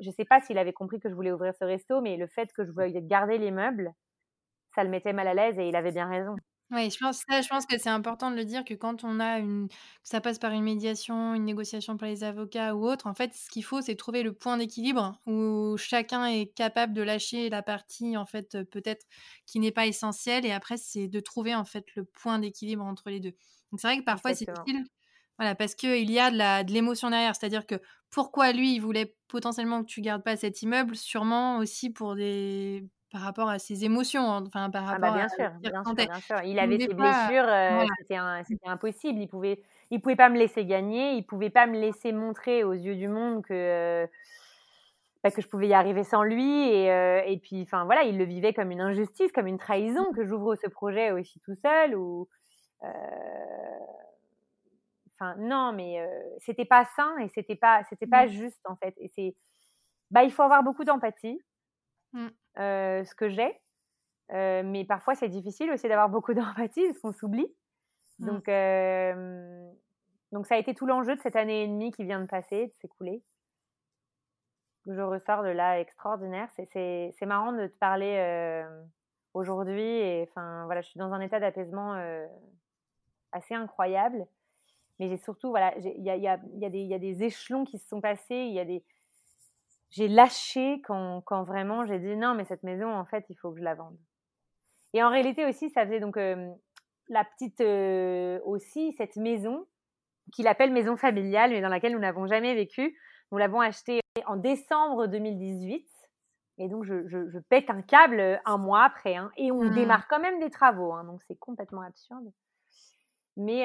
je ne sais pas s'il avait compris que je voulais ouvrir ce resto, mais le fait que je voulais garder les meubles, ça le mettait mal à l'aise et il avait bien raison. Oui, je pense je pense que c'est important de le dire que quand on a une que ça passe par une médiation, une négociation par les avocats ou autre, en fait, ce qu'il faut, c'est trouver le point d'équilibre où chacun est capable de lâcher la partie, en fait, peut-être qui n'est pas essentielle et après, c'est de trouver, en fait, le point d'équilibre entre les deux. Donc c'est vrai que parfois, c'est difficile, voilà, parce qu'il y a de la de l'émotion derrière. C'est-à-dire que pourquoi lui, il voulait potentiellement que tu gardes pas cet immeuble? Sûrement aussi pour des par rapport à ses émotions, hein, enfin par ah bah, rapport bien sûr, bien sûr, bien sûr. Il avait ses blessures, euh, c'était impossible. Il pouvait, il pouvait pas me laisser gagner, il pouvait pas me laisser montrer aux yeux du monde que euh, bah, que je pouvais y arriver sans lui. Et, euh, et puis, enfin voilà, il le vivait comme une injustice, comme une trahison que j'ouvre ce projet aussi tout seul. Ou enfin non, mais c'était pas sain et c'était pas, c'était pas mmh. juste en fait. Et c'est, bah il faut avoir beaucoup d'empathie. Mmh. Euh, ce que j'ai. Euh, mais parfois, c'est difficile aussi d'avoir beaucoup d'empathie parce qu'on s'oublie. Mmh. Donc, euh, donc, ça a été tout l'enjeu de cette année et demie qui vient de passer, de s'écouler. Je ressors de là extraordinaire. C'est marrant de te parler aujourd'hui. Et enfin, voilà, je suis dans un état d'apaisement assez incroyable. Mais j'ai surtout, voilà, il y a, y, a, y a, des échelons qui se sont passés. Il y a des, j'ai lâché quand, quand vraiment j'ai dit non, mais cette maison, en fait, il faut que je la vende. Et en réalité aussi, ça faisait donc euh, la petite euh, aussi, cette maison qu'il appelle maison familiale, mais dans laquelle nous n'avons jamais vécu. Nous l'avons achetée en décembre 2018. Et donc, je, je, pète un câble euh, un mois après. Hein, et on mmh. démarre quand même des travaux. Hein, donc, c'est complètement absurde. Mais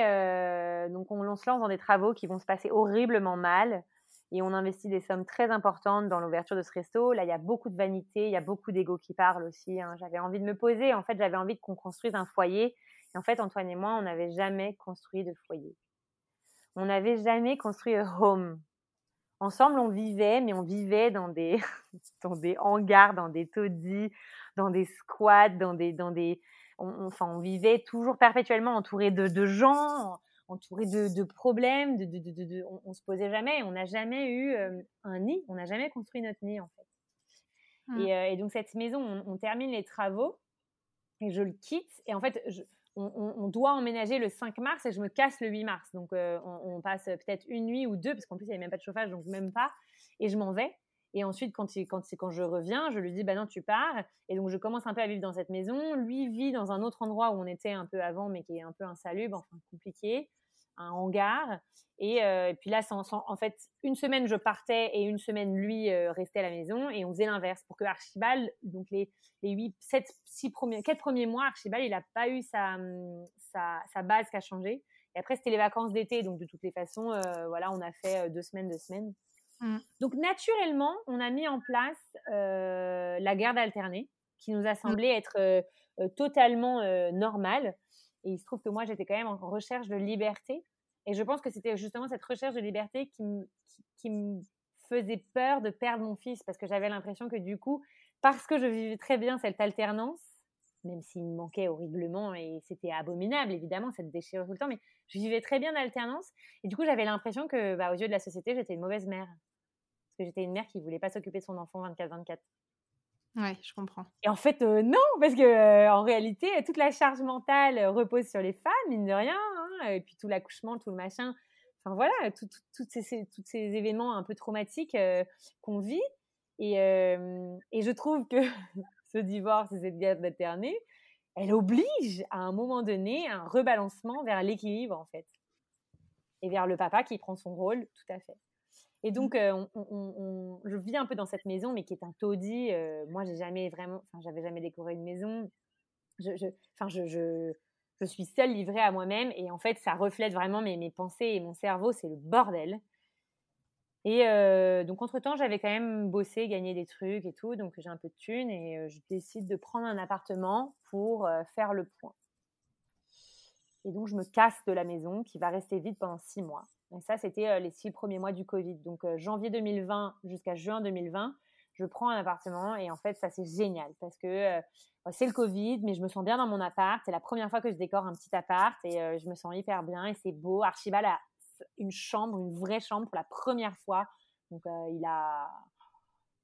donc, on, on, se lance dans des travaux qui vont se passer horriblement mal et on investit des sommes très importantes dans l'ouverture de ce resto. Là, il y a beaucoup de vanité, il y a beaucoup d'ego qui parle aussi. Hein. J'avais envie de me poser. En fait, j'avais envie qu'on construise un foyer. Et en fait, Antoine et moi, on n'avait jamais construit de foyer. On n'avait jamais construit un home. Ensemble, on vivait, mais on vivait dans des, dans des hangars, dans des taudis, dans des squats, dans des, dans des, enfin, on vivait toujours perpétuellement entouré de gens entouré de, problèmes, de, de, on, on, se posait jamais, on n'a jamais eu euh, un nid, on n'a jamais construit notre nid en fait. Mmh. Euh, et, donc cette maison, on, termine les travaux et je le quitte et en fait on, doit emménager le 5 mars et je me casse le 8 mars. Donc euh, on, passe peut-être une nuit ou deux parce qu'en plus il n'y avait même pas de chauffage donc même pas et je m'en vais. Et ensuite, quand, quand, quand je reviens, je lui dis, bah non, tu pars. Et donc, je commence un peu à vivre dans cette maison. Lui vit dans un autre endroit où on était un peu avant, mais qui est un peu insalubre, enfin compliqué un hangar. Et, euh, puis là, en fait, une semaine je partais et une semaine lui euh, restait à la maison et on faisait l'inverse pour que Archibald, donc les, les 8, 7, 6 premiers, 4 premiers mois, Archibald, il n'a pas eu sa, sa, sa, base qui a changé. Et après, c'était les vacances d'été, donc de toutes les façons, euh, voilà, on a fait deux semaines, deux semaines. Mmh. Donc naturellement, on a mis en place la garde alternée qui nous a mmh. semblé être totalement normale. Et il se trouve que moi, j'étais quand même en recherche de liberté. Et je pense que c'était justement cette recherche de liberté qui, me faisait peur de perdre mon fils parce que j'avais l'impression que du coup, parce que je vivais très bien cette alternance, même s'il me manquait horriblement et c'était abominable évidemment cette déchirure tout le temps, mais je vivais très bien l'alternance et du coup j'avais l'impression que bah, aux yeux de la société j'étais une mauvaise mère parce que j'étais une mère qui voulait pas s'occuper de son enfant 24-24. Ouais, je comprends. Et en fait, euh, non, parce que euh, en réalité, toute la charge mentale euh, repose sur les femmes, mine de rien. Hein, et puis tout l'accouchement, tout le machin. Enfin voilà, tous ces, ces événements un peu traumatiques qu'on vit. Et, et, je trouve que ce divorce et cette guerre maternée, elle oblige à un moment donné un rebalancement vers l'équilibre, en fait. Et vers le papa qui prend son rôle, tout à fait. Et donc, on, je vis un peu dans cette maison, mais qui est un taudis. moi, j'ai jamais vraiment, enfin, j'avais jamais décoré une maison. Je, enfin, je, je, je, suis seule livrée à moi-même, et en fait, ça reflète vraiment mes, mes pensées et mon cerveau. C'est le bordel. Et donc, entre-temps, j'avais quand même bossé, gagné des trucs et tout. Donc, j'ai un peu de thunes et je décide de prendre un appartement pour faire le point. Et donc, je me casse de la maison qui va rester vide pendant six mois. Et ça, c'était les six premiers mois du Covid. Donc, janvier 2020 jusqu'à juin 2020, je prends un appartement et en fait, ça, c'est génial parce que c'est le Covid, mais je me sens bien dans mon appart. C'est la première fois que je décore un petit appart et je me sens hyper bien et c'est beau. Archibald a une chambre, une vraie chambre pour la première fois. Donc, il a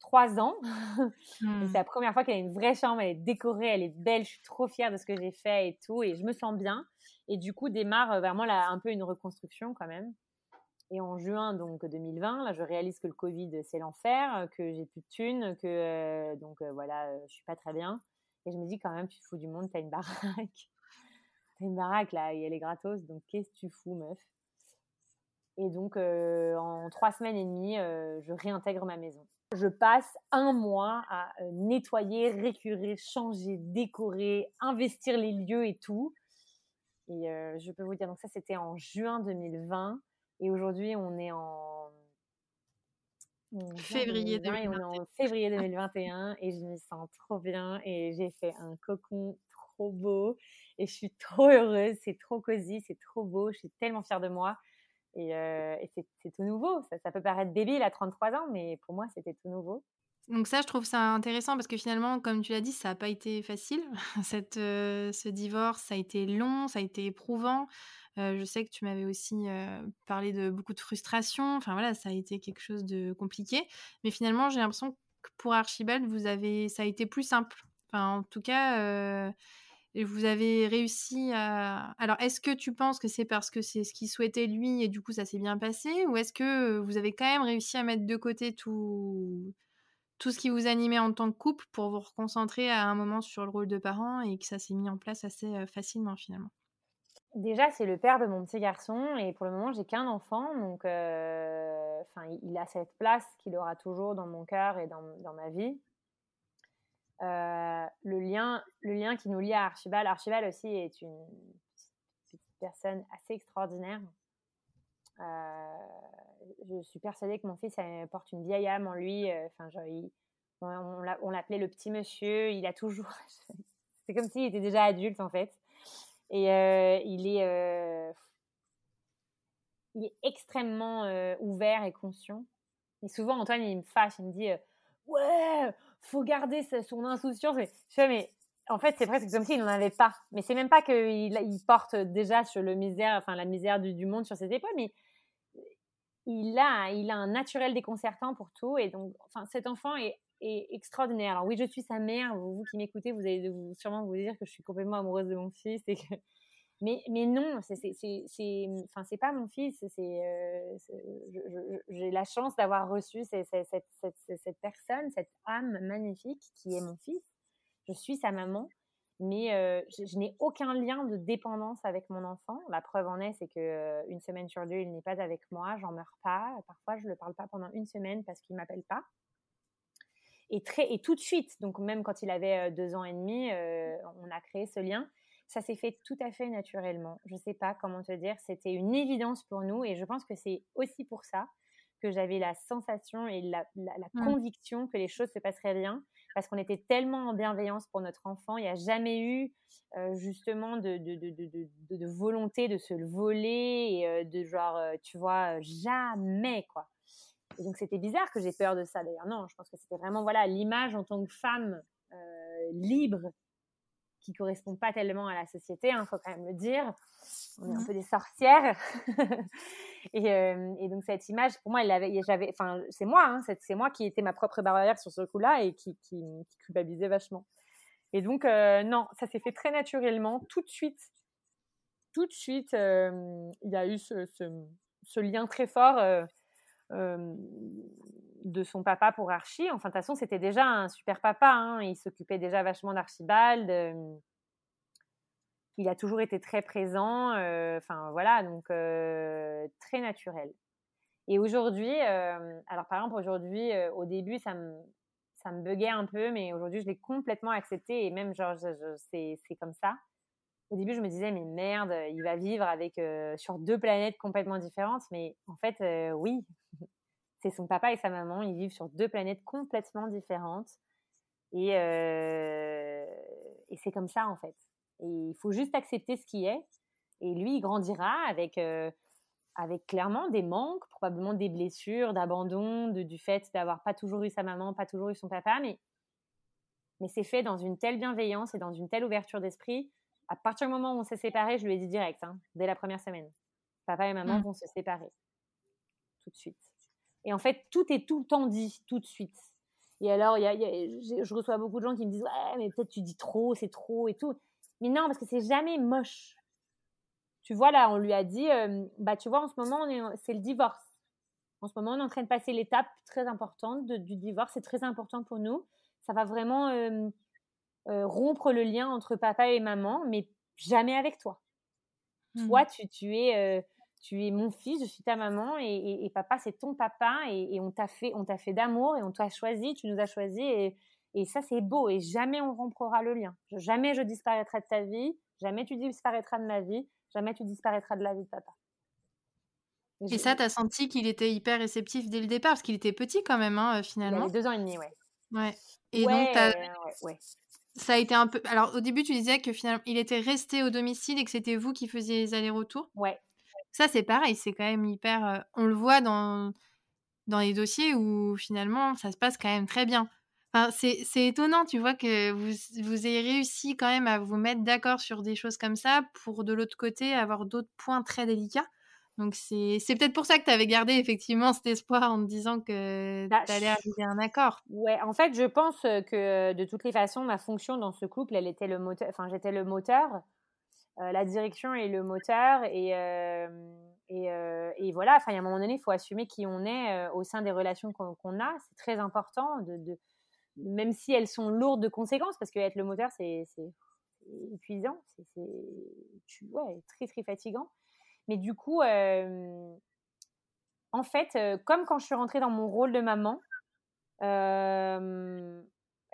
trois ans. C'est mmh. la première fois qu'elle a une vraie chambre, elle est décorée, elle est belle, je suis trop fière de ce que j'ai fait et tout, et je me sens bien. Et du coup, démarre vraiment là, un peu une reconstruction quand même. Et en juin donc 2020, là, je réalise que le Covid c'est l'enfer, que j'ai plus de thunes, que donc voilà, je suis pas très bien. Et je me dis quand même, tu fous du monde, t'as une baraque, t'as une baraque là, et elle est gratos, donc qu'est-ce que tu fous, meuf? Et donc en trois semaines et demie, je réintègre ma maison. Je passe un mois à nettoyer, récurer, changer, décorer, investir les lieux et tout. Et je peux vous dire, donc ça c'était en juin 2020. Et aujourd'hui, on est en février 2021. on est en février 2021 et je me sens trop bien et j'ai fait un cocon trop beau et je suis trop heureuse, c'est trop cosy, c'est trop beau, je suis tellement fière de moi et, et c'est tout nouveau. Ça, ça, peut paraître débile à 33 ans, mais pour moi, c'était tout nouveau. Donc ça, je trouve ça intéressant parce que finalement, comme tu l'as dit, ça n'a pas été facile. Cette, ce divorce, ça a été long, ça a été éprouvant. Je sais que tu m'avais aussi parlé de beaucoup de frustration. Enfin voilà, ça a été quelque chose de compliqué. Mais finalement, j'ai l'impression que pour Archibald, vous avez, ça a été plus simple. Enfin, en tout cas, vous avez réussi à. Alors, est-ce que tu penses que c'est parce que c'est ce qu'il souhaitait lui et du coup ça s'est bien passé, ou est-ce que vous avez quand même réussi à mettre de côté tout tout ce qui vous animait en tant que couple pour vous reconcentrer à un moment sur le rôle de parent et que ça s'est mis en place assez facilement finalement? Déjà, c'est le père de mon petit garçon et pour le moment, j'ai qu'un enfant, donc enfin, il a cette place qu'il aura toujours dans mon cœur et dans, ma vie. le, lien, le lien qui nous lie à Archibald. Archibald aussi est une personne assez extraordinaire. Euh, je suis persuadée que mon fils porte une vieille âme en lui. Euh, enfin, on l'appelait le petit monsieur. Il a toujours. C'est comme s'il était déjà adulte en fait. Et euh, il est, il est extrêmement ouvert et conscient. Et souvent, Antoine, il me fâche. Il me dit Ouais, faut garder son insouciance. Je fais, mais en fait, c'est presque comme s'il n'en avait pas. Mais c'est même pas qu'il il porte déjà sur le misère, enfin la misère du, du, monde sur ses épaules, mais il a, il a un naturel déconcertant pour tout. Et donc, enfin, cet enfant est, extraordinaire. Alors oui, je suis sa mère. Vous, qui m'écoutez, vous allez sûrement vous dire que je suis complètement amoureuse de mon fils mais, non, c'est enfin pas mon fils. Euh, j'ai la chance d'avoir reçu cette, personne, cette âme magnifique qui est mon fils. Je suis sa maman mais euh, je, n'ai aucun lien de dépendance avec mon enfant. La preuve en est, c'est que euh, une semaine sur deux, il n'est pas avec moi, j'en meurs pas. Parfois, je le parle pas pendant une semaine parce qu'il m'appelle pas. Et très et tout de suite, donc même quand il avait euh, deux ans et demi, on a créé ce lien. Ça s'est fait tout à fait naturellement. Je sais pas comment te dire, c'était une évidence pour nous et je pense que c'est aussi pour ça que j'avais la sensation et la, mmh. conviction que les choses se passeraient bien parce qu'on était tellement en bienveillance pour notre enfant. Il n'y a jamais eu euh, justement de, de, de, de, volonté de se le voler et euh, de genre, euh, tu vois, jamais quoi. Et donc c'était bizarre que j'ai peur de ça d'ailleurs. Non, je pense que c'était vraiment voilà l'image en tant que femme libre qui correspond pas tellement à la société, il hein, faut quand même le dire. On est un mmh. peu des sorcières. et, et, donc cette image, pour moi, j'avais, enfin, c'est moi, hein, c'est, moi qui étais ma propre barrière sur ce coup-là et qui, qui, culpabilisait vachement. Et donc non, ça s'est fait très naturellement, tout de suite. Tout de suite, il y a eu ce, ce, lien très fort de son papa pour Archie. Enfin, de toute façon, c'était déjà un super papa. Hein. Il s'occupait déjà vachement d'Archibald. il a toujours été très présent. Enfin, voilà, donc très naturel. Et aujourd'hui, alors par exemple, aujourd'hui, au début, ça me, ça me buguait un peu, mais aujourd'hui, je l'ai complètement accepté et même, genre, c'est comme ça. Au début, je me disais, mais merde, il va vivre avec, sur deux planètes complètement différentes. Mais en fait, oui, c'est son papa et sa maman, ils vivent sur deux planètes complètement différentes. Et, et c'est comme ça, en fait. Et il faut juste accepter ce qui est. Et lui, il grandira avec, avec clairement des manques, probablement des blessures, d'abandon, du fait d'avoir pas toujours eu sa maman, pas toujours eu son papa. Mais, mais c'est fait dans une telle bienveillance et dans une telle ouverture d'esprit. À partir du moment où on s'est séparés, je lui ai dit direct, hein, dès la première semaine. Papa et maman mmh. vont se séparer. Tout de suite. Et en fait, tout est tout le temps dit, tout de suite. Et alors, y a, je reçois beaucoup de gens qui me disent Ouais, mais peut-être tu dis trop, c'est trop et tout. Mais non, parce que c'est jamais moche. Tu vois, là, on lui a dit Bah, tu vois, en ce moment, c'est le divorce. En ce moment, on est en train de passer l'étape très importante du divorce. C'est très important pour nous. Ça va vraiment rompre le lien entre papa et maman, mais jamais avec toi. Toi, mmh. tu, tu es tu es mon fils, je suis ta maman et, papa c'est ton papa et, on t'a fait, on t'a fait d'amour et on t'a choisi, tu nous as choisi et, ça c'est beau et jamais on rompra le lien. Jamais je disparaîtrai de ta vie, jamais tu disparaîtras de ma vie, jamais tu disparaîtras de la vie de papa. Et, ça, tu as senti qu'il était hyper réceptif dès le départ? Parce qu'il était petit quand même hein, finalement. Il avait deux ans et demi, ouais. Ouais. Et donc ouais, ça a été un peu. Alors au début, tu disais que finalement, il était resté au domicile et que c'était vous qui faisiez les allers-retours. Ouais. Ça, c'est pareil, c'est quand même hyper. on le voit dans, dans les dossiers où finalement ça se passe quand même très bien. Enfin, c'est étonnant, tu vois, que vous, vous ayez réussi quand même à vous mettre d'accord sur des choses comme ça pour de l'autre côté avoir d'autres points très délicats. Donc c'est peut-être pour ça que tu avais gardé effectivement cet espoir en te disant que bah, tu allais arriver à un accord. Ouais, en fait, je pense que de toutes les façons, ma fonction dans ce couple, elle était le moteur, enfin j'étais le moteur. Euh, la direction est le moteur et, euh, euh, et, voilà, enfin, il y a un moment donné, il faut assumer qui on est au sein des relations qu'on a. C'est très important, de, même si elles sont lourdes de conséquences, parce que être le moteur, c'est épuisant, c'est ouais, très très fatigant. Mais du coup, en fait, comme quand je suis rentrée dans mon rôle de maman,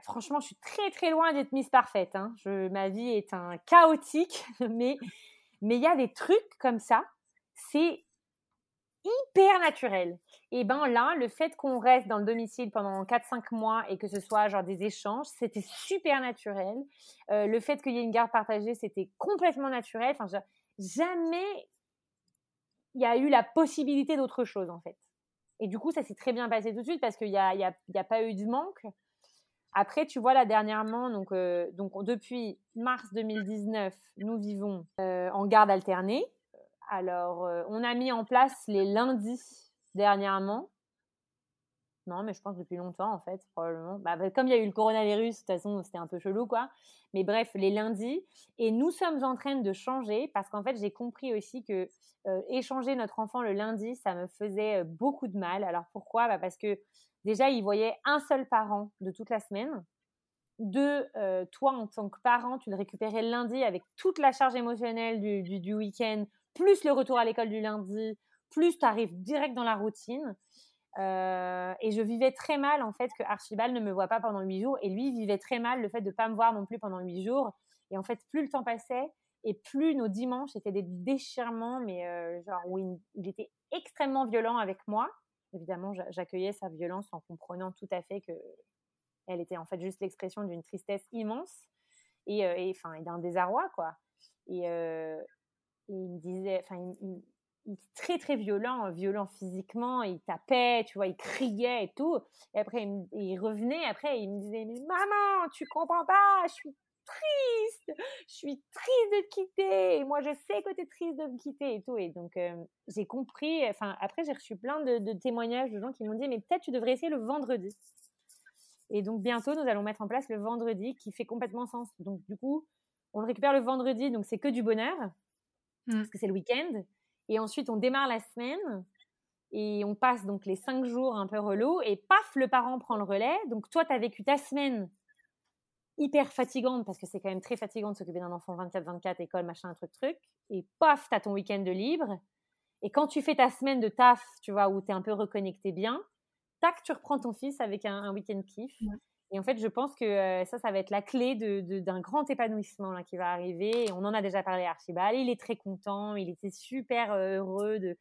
franchement, je suis très très loin d'être mise parfaite. Hein. Je, ma vie est un chaotique, mais mais il y a des trucs comme ça, c'est hyper naturel. Et ben là, le fait qu'on reste dans le domicile pendant 4-5 mois et que ce soit genre des échanges, c'était super naturel. Le fait qu'il y ait une garde partagée, c'était complètement naturel. Enfin, jamais il y a eu la possibilité d'autre chose en fait. Et du coup, ça s'est très bien passé tout de suite parce qu'il n'y a, y a, pas eu de manque. Après, tu vois, là, dernièrement, donc, euh, donc depuis mars 2019, nous vivons euh, en garde alternée. Alors, euh, on a mis en place les lundis dernièrement. Non, mais je pense depuis longtemps, en fait, probablement. Bah, bah, comme il y a eu le coronavirus, de toute façon, c'était un peu chelou, quoi. Mais bref, les lundis. Et nous sommes en train de changer parce qu'en fait, j'ai compris aussi que échanger notre enfant le lundi, ça me faisait beaucoup de mal. Alors, pourquoi? Bah, Parce que déjà, il voyait un seul parent de toute la semaine. Deux, euh, toi, en tant que parent, tu le récupérais le lundi avec toute la charge émotionnelle du, week-end, plus le retour à l'école du lundi, plus tu arrives direct dans la routine. Euh, et je vivais très mal, en fait, que Archibald ne me voit pas pendant huit jours. Et lui, vivait très mal le fait de pas me voir non plus pendant huit jours. Et en fait, plus le temps passait, et plus nos dimanches étaient des déchirements, mais euh, genre où il, était extrêmement violent avec moi évidemment, j'accueillais sa violence en comprenant tout à fait que elle était en fait juste l'expression d'une tristesse immense et, euh, enfin, d'un désarroi, quoi. Et, euh, il me disait, enfin, était très très violent, violent physiquement, il tapait, tu vois, il criait et tout. Et après, il, il revenait, après, il me disait, mais maman, tu comprends pas, je suis triste, je suis triste de te quitter, et moi je sais que tu es triste de me quitter et tout. Et donc euh, j'ai compris, enfin après j'ai reçu plein de, témoignages de gens qui m'ont dit, mais peut-être tu devrais essayer le vendredi. Et donc bientôt nous allons mettre en place le vendredi qui fait complètement sens. Donc du coup, on le récupère le vendredi, donc c'est que du bonheur, mmh. parce que c'est le week-end. Et ensuite on démarre la semaine. Et on passe donc les cinq jours un peu relou et paf, le parent prend le relais. Donc toi, tu as vécu ta semaine hyper fatigante parce que c'est quand même très fatigant de s'occuper d'un enfant 24-24, école, machin, truc, truc. Et paf, t'as ton week-end de libre. Et quand tu fais ta semaine de taf, tu vois, où tu es un peu reconnecté bien, tac, tu reprends ton fils avec un, week-end kiff. Et en fait, je pense que euh, ça, ça va être la clé d'un grand épanouissement là, qui va arriver. Et on en a déjà parlé à Archibald. Il est très content. Il était super euh, heureux de,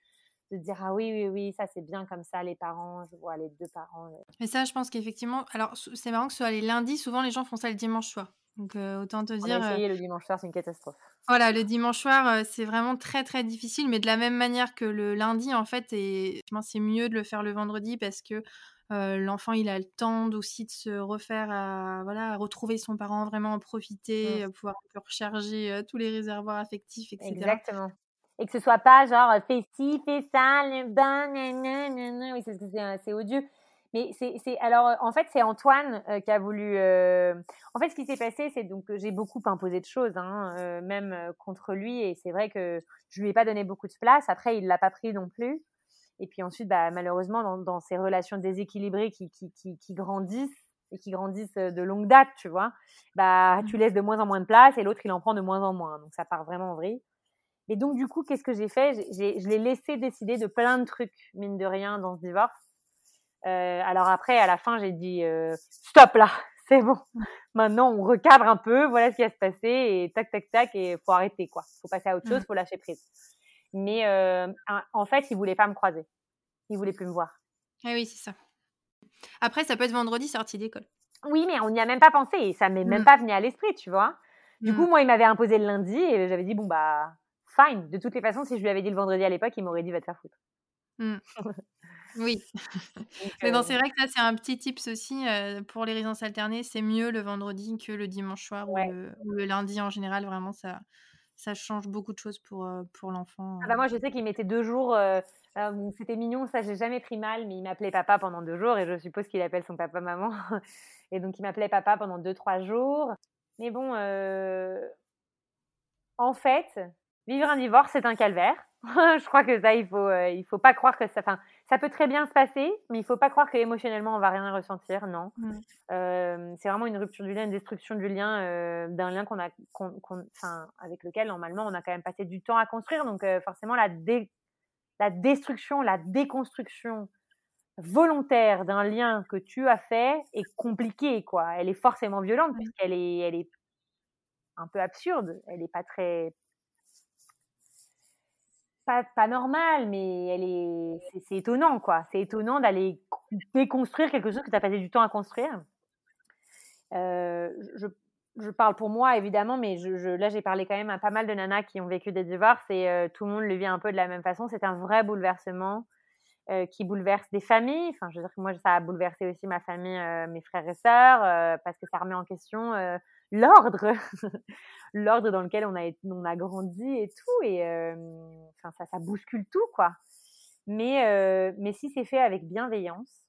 de dire ah oui oui oui ça c'est bien comme ça les parents je vois les deux parents euh. mais ça je pense qu'effectivement alors c'est marrant que ce soit les lundis souvent les gens font ça le dimanche soir donc autant te dire a essayé, le dimanche soir c'est une catastrophe voilà le dimanche soir c'est vraiment très très difficile mais de la même manière que le lundi en fait et c'est mieux de le faire le vendredi parce que l'enfant il a le temps aussi de se refaire à voilà retrouver son parent vraiment en profiter mmh. pouvoir recharger tous les réservoirs affectifs etc exactement. Et que ce soit pas genre fais ci fais ça le bain oui c'est c'est odieux. Mais c'est alors en fait c'est Antoine qui a voulu en fait ce qui s'est passé c'est donc j'ai beaucoup imposé de choses hein, même contre lui. Et c'est vrai que je lui ai pas donné beaucoup de place. Après il l'a pas pris non plus et puis ensuite, bah, malheureusement, dans, ces relations déséquilibrées qui, qui, qui, grandissent et qui grandissent de longue date, tu vois, bah, tu mmh. laisses de moins en moins de place et l'autre, il en prend de moins en moins. Donc, ça part vraiment en vrille. Et donc, du coup, qu'est-ce que j'ai fait? Je l'ai laissé décider de plein de trucs, mine de rien, dans ce divorce. Euh, alors après, à la fin, j'ai dit euh, stop là, c'est bon. Maintenant, on recadre un peu. Voilà ce qui va se passer et tac, tac, tac. Et faut arrêter quoi. Faut passer à autre chose. Mmh. Faut lâcher prise. Mais euh, en fait, il voulait pas me croiser. Il voulait plus me voir. Ah oui, c'est ça. Après, ça peut être vendredi sortie d'école. Oui, mais on n'y a même pas pensé et ça m'est même mmh. pas venu à l'esprit, tu vois. Du coup, mmh. moi, il m'avait imposé le lundi et j'avais dit bon bah fine. De toutes les façons, si je lui avais dit le vendredi à l'époque, il m'aurait dit va te faire foutre. Mmh. oui. mais bon, c'est vrai que ça, c'est un petit tips aussi pour les résidences alternées. C'est mieux le vendredi que le dimanche soir ou, le, lundi en général. Vraiment, ça, ça change beaucoup de choses pour, pour l'enfant. Ah bah moi, je sais qu'il mettait deux jours. C'était mignon, ça, j'ai jamais pris mal, mais il m'appelait papa pendant deux jours et je suppose qu'il appelle son papa-maman. Et donc, il m'appelait papa pendant deux, trois jours. Mais bon, en fait, vivre un divorce, c'est un calvaire. je crois que ça, il faut, il faut pas croire que ça. Enfin, ça peut très bien se passer, mais il faut pas croire qu'émotionnellement on va rien ressentir. Non, mmh. c'est vraiment une rupture du lien, une destruction du lien, d'un lien qu'on a, enfin, avec lequel normalement on a quand même passé du temps à construire. Donc forcément la, la destruction, la déconstruction volontaire d'un lien que tu as fait est compliquée, quoi. Elle est forcément violente puisqu'elle est, elle est un peu absurde. Elle n'est pas très pas, normal, mais elle est, c'est, étonnant, quoi. C'est étonnant d'aller déconstruire quelque chose que tu as passé du temps à construire. Euh, je, je, parle pour moi, évidemment, mais je, là, j'ai parlé quand même à pas mal de nanas qui ont vécu des divorces et euh, tout le monde le vit un peu de la même façon. C'est un vrai bouleversement euh, qui bouleverse des familles. Enfin, je veux dire que moi, ça a bouleversé aussi ma famille, mes frères et sœurs, parce que ça remet en question l'ordre, l'ordre dans lequel on a, on a grandi et tout. Et ça, ça bouscule tout, quoi. Mais, mais si c'est fait avec bienveillance,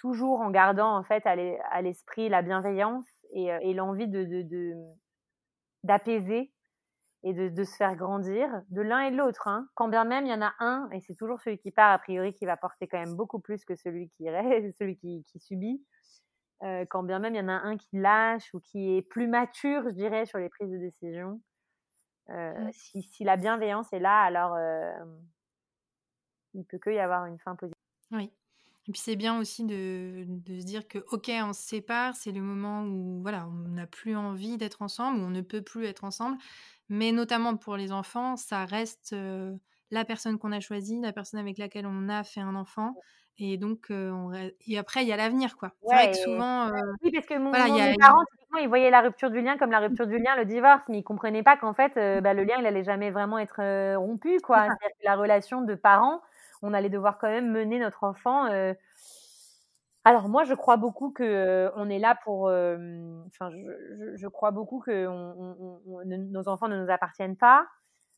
toujours en gardant en fait à l'esprit la bienveillance et, l'envie de, d'apaiser et de, se faire grandir de l'un et de l'autre. Hein. Quand bien même il y en a un, et c'est toujours celui qui part a priori qui va porter quand même beaucoup plus que celui qui reste, celui qui subit. Euh, quand bien même il y en a un qui lâche ou qui est plus mature, je dirais, sur les prises de décision. Euh, mmh. si, si, la bienveillance est là, alors euh, il peut que y avoir une fin positive. Oui. Et puis c'est bien aussi de, de, se dire que ok, on se sépare, c'est le moment où voilà, on n'a plus envie d'être ensemble, où on ne peut plus être ensemble. Mais notamment pour les enfants, ça reste la personne qu'on a choisie, la personne avec laquelle on a fait un enfant. Et donc, on... et après, il y a l'avenir, quoi. c'est vrai que souvent. Oui, parce que mon, mes parents, ils voyaient la rupture du lien comme la rupture du lien, le divorce, mais ils comprenaient pas qu'en fait, bah, le lien, il allait jamais vraiment être rompu, quoi. C'est-à-dire que la relation de parents, on allait devoir quand même mener notre enfant. Alors moi, je crois beaucoup que on est là pour. Enfin, je, je, crois beaucoup que on, on, nos enfants ne nous appartiennent pas,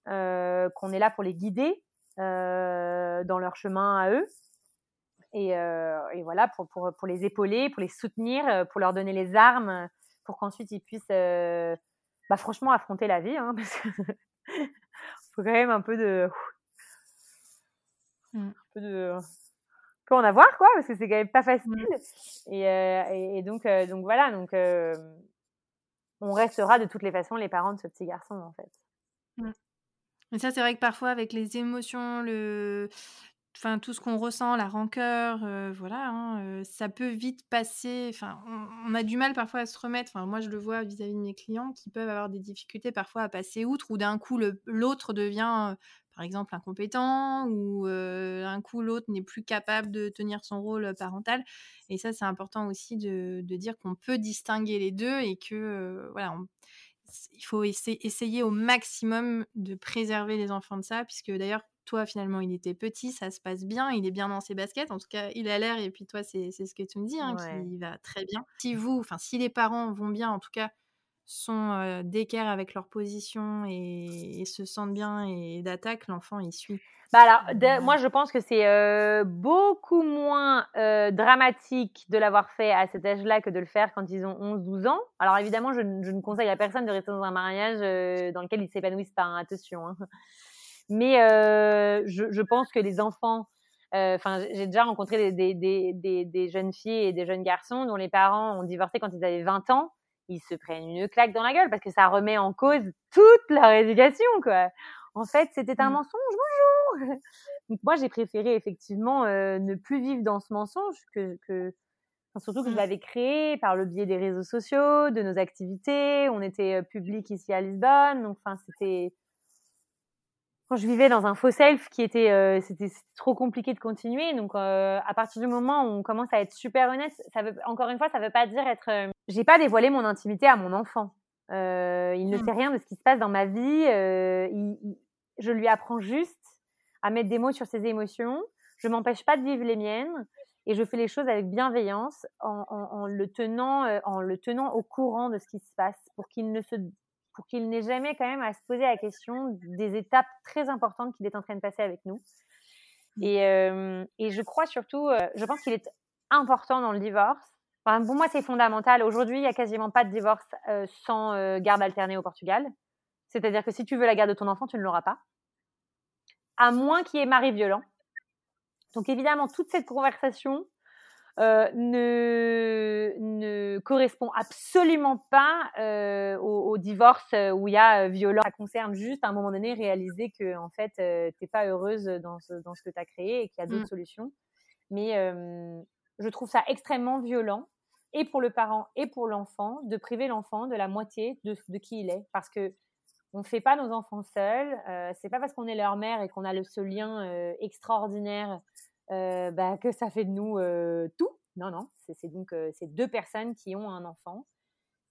qu'on est là pour les guider dans leur chemin à eux et, euh, et voilà pour, pour, pour, les épauler, pour les soutenir, euh, pour leur donner les armes, pour qu'ensuite ils puissent, euh, bah, franchement, affronter la vie. Hein, parce que faut quand même un peu de, mmh. un peu de, peut en avoir quoi, parce que c'est quand même pas facile. Mmh. Et, euh, et, donc, euh, donc voilà, donc on restera de toutes les façons les parents de ce petit garçon en fait. Mmh. Mais ça, c'est vrai que parfois, avec les émotions, le... Enfin, tout ce qu'on ressent, la rancœur, euh, voilà, hein, euh, ça peut vite passer. Enfin, on, a du mal parfois à se remettre. Enfin, moi, je le vois vis-à-vis de mes clients qui peuvent avoir des difficultés parfois à passer outre, ou d'un coup, l'autre devient, euh, par exemple, incompétent, ou un coup, l'autre n'est plus capable de tenir son rôle parental. Et ça, c'est important aussi de, dire qu'on peut distinguer les deux et que, voilà, il faut essayer, au maximum de préserver les enfants de ça, puisque d'ailleurs, toi, finalement, il était petit, ça se passe bien, il est bien dans ses baskets. En tout cas, il a l'air, et puis toi, c'est ce que tu me dis, hein, qu'il va très bien. Si vous, enfin, si les parents vont bien, en tout cas, sont d'équerre avec leur position et, se sentent bien et d'attaque, l'enfant il suit. Bah alors, moi je pense que c'est beaucoup moins dramatique de l'avoir fait à cet âge-là que de le faire quand ils ont 11-12 ans. Alors évidemment, je, ne conseille à personne de rester dans un mariage dans lequel ils s'épanouissent pas, hein, attention. Hein. Mais je, je, pense que les enfants, enfin j'ai déjà rencontré des, des, des, des, jeunes filles et des jeunes garçons dont les parents ont divorcé quand ils avaient 20 ans ils se prennent une claque dans la gueule parce que ça remet en cause toute leur éducation, quoi. En fait, c'était un mmh. mensonge, bonjour. Donc moi, j'ai préféré effectivement euh, ne plus vivre dans ce mensonge que, que surtout que je mmh. l'avais créé par le biais des réseaux sociaux, de nos activités. On était euh, public ici à Lisbonne, donc enfin c'était je vivais dans un faux self qui était, euh, c'était trop compliqué de continuer. Donc, euh, à partir du moment où on commence à être super honnête, ça veut, encore une fois, ça veut pas dire être. Euh, j'ai pas dévoilé mon intimité à mon enfant. il ne mmh. sait rien de ce qui se passe dans ma vie. je lui apprends juste à mettre des mots sur ses émotions. Je m'empêche pas de vivre les miennes et je fais les choses avec bienveillance en, en le tenant, en le tenant au courant de ce qui se passe pour qu'il ne se pour qu'il n'ait jamais quand même à se poser la question des étapes très importantes qu'il est en train de passer avec nous. Et, euh, et je crois surtout, euh, je pense qu'il est important dans le divorce. Enfin, pour moi, c'est fondamental. Aujourd'hui, il n'y a quasiment pas de divorce euh, sans garde alternée au Portugal. C'est-à-dire que si tu veux la garde de ton enfant, tu ne l'auras pas. À moins qu'il y ait mari violent. Donc évidemment, toute cette conversation euh, ne, ne correspond absolument pas euh, au, divorce euh, où il y a violence. Ça concerne juste à un moment donné réaliser que en fait t'es pas heureuse dans ce, dans ce que tu as créé et qu'il y a d'autres mmh. solutions. Mais je trouve ça extrêmement violent et pour le parent et pour l'enfant de priver l'enfant de la moitié de, de qui il est parce que on fait pas nos enfants seuls. Euh, c'est pas parce qu'on est leur mère et qu'on a le, ce lien extraordinaire euh, bah, que ça fait de nous euh, tout. Non, non, c'est donc euh, ces deux personnes qui ont un enfant.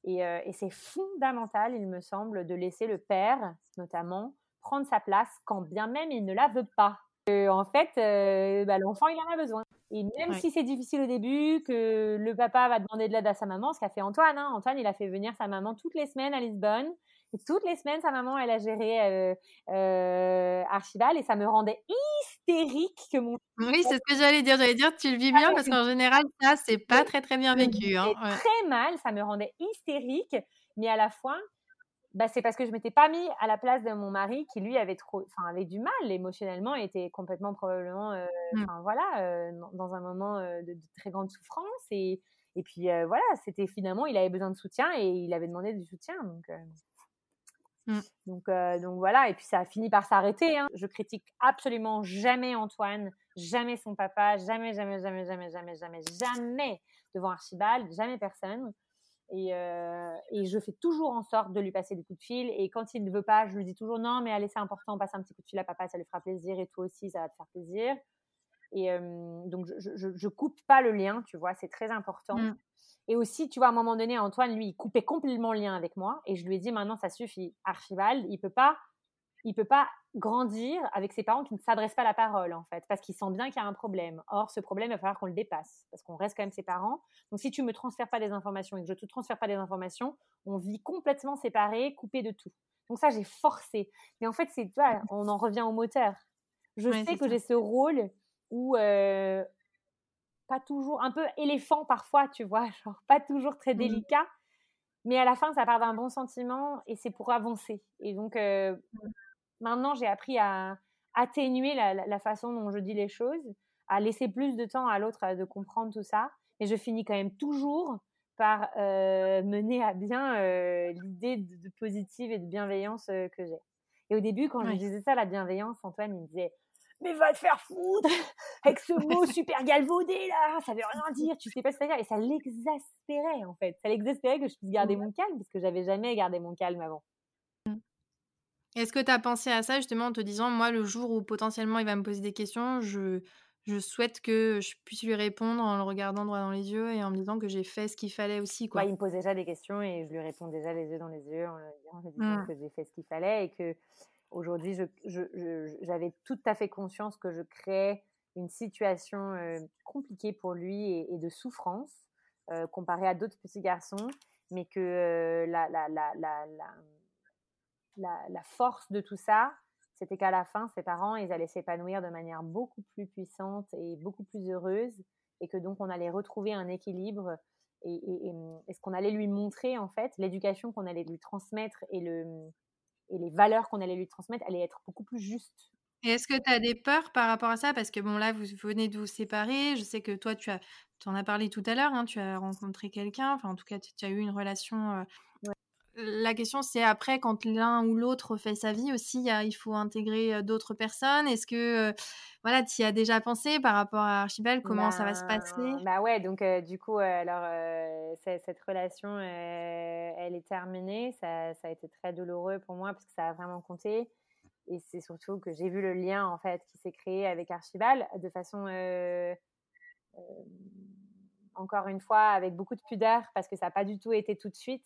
Et, et c'est fondamental, il me semble, de laisser le père, notamment, prendre sa place quand bien même il ne la veut pas. en fait, bah, l'enfant, il en a besoin. Et même si c'est difficile au début, que le papa va demander de l'aide à sa maman, ce qu'a fait Antoine. Hein. Antoine, il a fait venir sa maman toutes les semaines à Lisbonne. Et toutes les semaines, sa maman, elle a géré euh, euh, Archibald et ça me rendait hystérique que mon. Oui, c'est ce que j'allais dire. J'allais dire, tu le vis bien parce qu'en général, ça, c'est pas très, très bien vécu. Hein. Très mal, ça me rendait hystérique, mais à la fois, bah, c'est parce que je m'étais pas mis à la place de mon mari qui lui avait trop, enfin avait du mal émotionnellement, était complètement probablement, euh, mmh. voilà, dans un moment de, très grande souffrance et et puis voilà, c'était finalement il avait besoin de soutien et il avait demandé du soutien donc. Mmh. Donc, euh, donc voilà, et puis ça a fini par s'arrêter. Hein. Je critique absolument jamais Antoine, jamais son papa, jamais, jamais, jamais, jamais, jamais, jamais, jamais devant Archibald, jamais personne. Et, euh, et, je fais toujours en sorte de lui passer des coups de fil. Et quand il ne veut pas, je lui dis toujours non, mais allez, c'est important, passe un petit coup de fil à papa, ça lui fera plaisir. Et toi aussi, ça va te faire plaisir. Et euh, donc, je, je, je, coupe pas le lien, tu vois, c'est très important. Mmh. Et aussi, tu vois, à un moment donné, Antoine, lui, il coupait complètement le lien avec moi. Et je lui ai dit, maintenant, ça suffit. Archibald, il peut pas, il peut pas grandir avec ses parents qui ne s'adressent pas la parole, en fait, parce qu'il sent bien qu'il y a un problème. Or, ce problème, il va falloir qu'on le dépasse, parce qu'on reste quand même ses parents. Donc, si tu me transfères pas des informations et que je te transfère pas des informations, on vit complètement séparés, coupés de tout. Donc, ça, j'ai forcé. Mais en fait, c'est, tu vois, on en revient au moteur. Je sais que j'ai ce rôle où euh, pas toujours, un peu éléphant parfois, tu vois, genre pas toujours très mmh. délicat. Mais à la fin, ça part d'un bon sentiment et c'est pour avancer. Et donc, euh, mmh. Maintenant, j'ai appris à atténuer la, façon dont je dis les choses, à laisser plus de temps à l'autre euh, de comprendre tout ça. Et je finis quand même toujours par euh, mener à bien l'idée de, positive et de bienveillance que j'ai. Et au début, quand je disais ça, la bienveillance, Antoine, il me disait mais va te faire foutre avec ce mot super galvaudé là, ça veut rien dire, tu sais pas ce que ça veut dire. Et ça l'exaspérait en fait. Ça l'exaspérait que je puisse garder mon calme parce que j'avais jamais gardé mon calme avant. Est-ce que tu as pensé à ça justement en te disant, moi, le jour où potentiellement il va me poser des questions, je, je souhaite que je puisse lui répondre en le regardant droit dans les yeux et en me disant que j'ai fait ce qu'il fallait aussi. Quoi? Bah, il me pose déjà des questions et je lui réponds déjà les yeux dans les yeux en lui disant mmh. que j'ai fait ce qu'il fallait et que aujourd'hui, j'avais tout à fait conscience que je créais une situation euh, compliquée pour lui et, de souffrance euh, comparée à d'autres petits garçons, mais que euh, la, la, la, la, force de tout ça, c'était qu'à la fin, ses parents, ils allaient s'épanouir de manière beaucoup plus puissante et beaucoup plus heureuse, et que donc on allait retrouver un équilibre et, et, ce qu'on allait lui montrer en fait, l'éducation qu'on allait lui transmettre et, le, et les valeurs qu'on allait lui transmettre allaient être beaucoup plus justes. Et est-ce que tu as des peurs par rapport à ça? Parce que bon, là, vous venez de vous séparer. Je sais que toi, tu as, en as parlé tout à l'heure, hein, tu as rencontré quelqu'un, enfin, en tout cas, tu, as eu une relation euh, la question, c'est après, quand l'un ou l'autre fait sa vie aussi, il faut intégrer d'autres personnes. Est-ce que, voilà, tu y as déjà pensé par rapport à Archibald? Comment ça va se passer? ben, Bah ouais, donc du coup, alors, cette relation, elle est terminée. Ça, ça, a été très douloureux pour moi parce que ça a vraiment compté. Et c'est surtout que j'ai vu le lien, en fait, qui s'est créé avec Archibald de façon encore une fois, avec beaucoup de pudeur, parce que ça n'a pas du tout été tout de suite.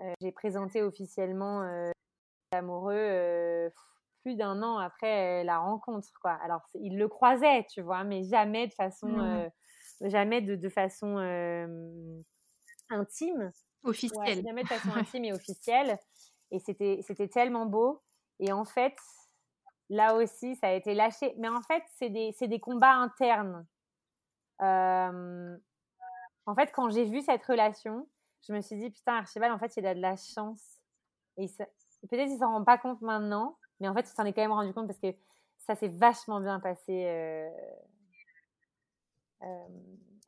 Euh, j'ai présenté officiellement euh, l'amoureux euh, plus d'un an après la rencontre, quoi. Alors, il le croisait, tu vois, mais jamais de façon, mmh. jamais de, de façon intime. Officielle. jamais de façon intime et officielle. Et c'était, tellement beau. Et en fait, là aussi, ça a été lâché. Mais en fait, c'est des, c'est des combats internes. en fait, quand j'ai vu cette relation, je me suis dit, putain, Archibald, en fait, il a de la chance. Et peut-être qu'il s'en rend pas compte maintenant, mais en fait, il s'en est quand même rendu compte parce que ça s'est vachement bien passé euh, euh,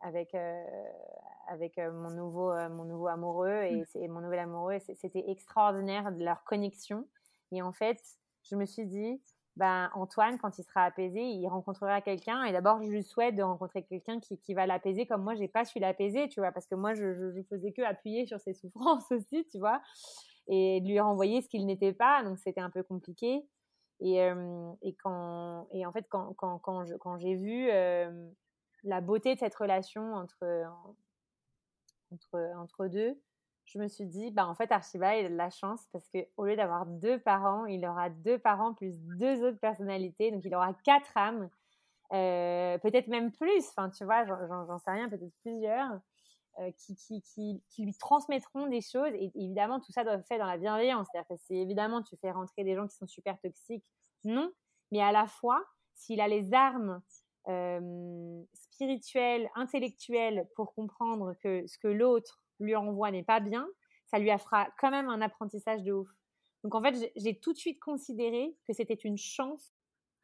avec, euh, avec mon, nouveau, mon nouveau amoureux et, mmh. mon nouvel amoureux. C'était extraordinaire de leur connexion. Et en fait, je me suis dit, ben, Antoine, quand il sera apaisé, il rencontrera quelqu'un. Et d'abord, je lui souhaite de rencontrer quelqu'un qui, qui, va l'apaiser comme moi, j'ai pas su l'apaiser, tu vois, parce que moi, je, je, faisais que appuyer sur ses souffrances aussi, tu vois, et lui renvoyer ce qu'il n'était pas. Donc, c'était un peu compliqué. Et, euh, et, quand, et en fait, quand, quand, quand, je, quand j'ai vu euh, la beauté de cette relation entre, entre, entre deux, je me suis dit, bah, en fait, Archibald, a de la chance parce qu'au lieu d'avoir deux parents, il aura deux parents plus deux autres personnalités. Donc, il aura quatre âmes, euh, peut-être même plus. Enfin, tu vois, j'en sais rien, peut-être plusieurs, euh, qui, qui, qui, lui transmettront des choses. Et évidemment, tout ça doit être fait dans la bienveillance. C'est-à-dire que c'est évidemment, tu fais rentrer des gens qui sont super toxiques. Non. Mais à la fois, s'il a les armes euh, spirituelles, intellectuelles pour comprendre que ce que l'autre lui envoie n'est pas bien, ça lui fera quand même un apprentissage de ouf. Donc en fait, j'ai tout de suite considéré que c'était une chance.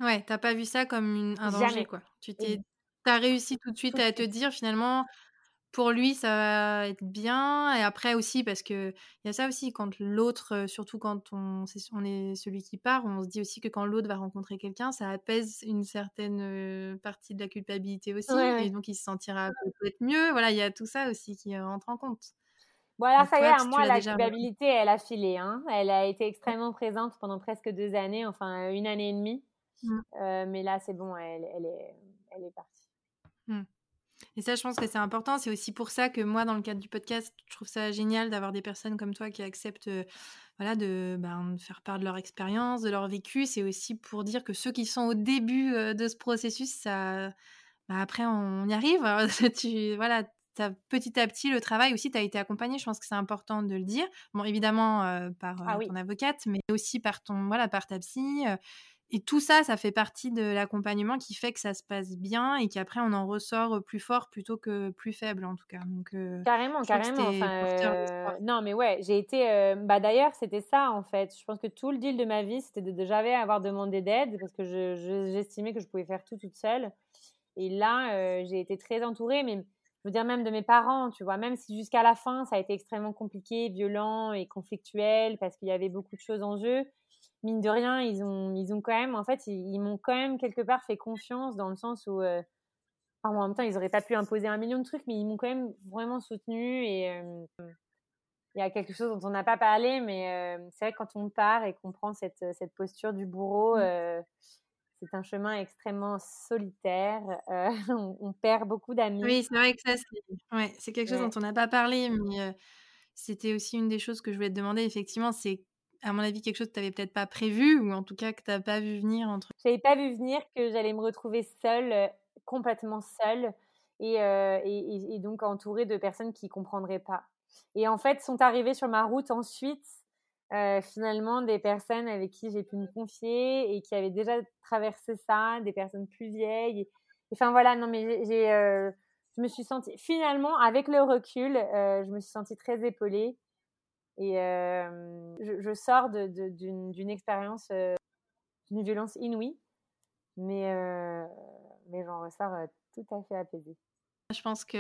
Ouais, t'as pas vu ça comme un danger, quoi. Tu t'es, as réussi tout de suite à te dire finalement, pour lui, ça va être bien. Et après aussi, parce que il y a ça aussi, quand l'autre, surtout quand on, est, on est celui qui part, on se dit aussi que quand l'autre va rencontrer quelqu'un, ça apaise une certaine partie de la culpabilité aussi. Et donc, il se sentira peut-être mieux. Voilà, il y a tout ça aussi qui rentre en compte. Voilà, ça y est, moi, la culpabilité, elle a filé. Hein. Elle a été extrêmement présente pendant presque deux années, enfin une année et demie. Mmh. mais là, c'est bon, elle, elle, est, elle est partie. Mmh. Et ça, je pense que c'est important. C'est aussi pour ça que moi, dans le cadre du podcast, je trouve ça génial d'avoir des personnes comme toi qui acceptent voilà, de, ben, de, faire part de leur expérience, de leur vécu. C'est aussi pour dire que ceux qui sont au début de ce processus, ça, ben, après, on y arrive. tu, voilà, as, petit à petit, le travail aussi, tu as été accompagné. Je pense que c'est important de le dire. Bon, évidemment, par ah ton avocate, mais aussi par, ton, voilà, par ta psy et tout ça, ça fait partie de l'accompagnement qui fait que ça se passe bien et qu'après on en ressort plus fort plutôt que plus faible en tout cas. Donc carrément, carrément. non, mais ouais, j'ai été. bah d'ailleurs, c'était ça en fait. Je pense que tout le deal de ma vie, c'était de, jamais avoir demandé d'aide parce que j'estimais que je pouvais faire tout toute seule. Et là, j'ai été très entourée, mais je veux dire même de mes parents, tu vois, même si jusqu'à la fin ça a été extrêmement compliqué, violent et conflictuel parce qu'il y avait beaucoup de choses en jeu mine de rien, ils ont, ils ont quand même, en fait, ils, m'ont quand même quelque part fait confiance dans le sens où, euh, en même temps, ils n'auraient pas pu imposer un million de trucs, mais ils m'ont quand même vraiment soutenu et euh, il y a quelque chose dont on n'a pas parlé, mais euh, c'est vrai que quand on part et qu'on prend cette, cette posture du bourreau, mmh. c'est un chemin extrêmement solitaire. on, perd beaucoup d'amis. Oui, c'est vrai que ça, c'est ouais, quelque chose dont on n'a pas parlé, mais c'était aussi une des choses que je voulais te demander. Effectivement, c'est à mon avis, quelque chose que tu n'avais peut-être pas prévu ou en tout cas que tu n'as pas vu venir entre. Je n'avais pas vu venir que j'allais me retrouver seule, euh, complètement seule euh, et, et, donc entourée de personnes qui ne comprendraient pas. Et en fait, sont arrivées sur ma route ensuite, euh, finalement, des personnes avec qui j'ai pu me confier et qui avaient déjà traversé ça, des personnes plus vieilles. enfin voilà, non mais j'ai, je me suis sentie, finalement, avec le recul, je me suis sentie très épaulée et je, sors d'une expérience d'une violence inouïe, mais, mais j'en ressors tout à fait apaisée. Je pense que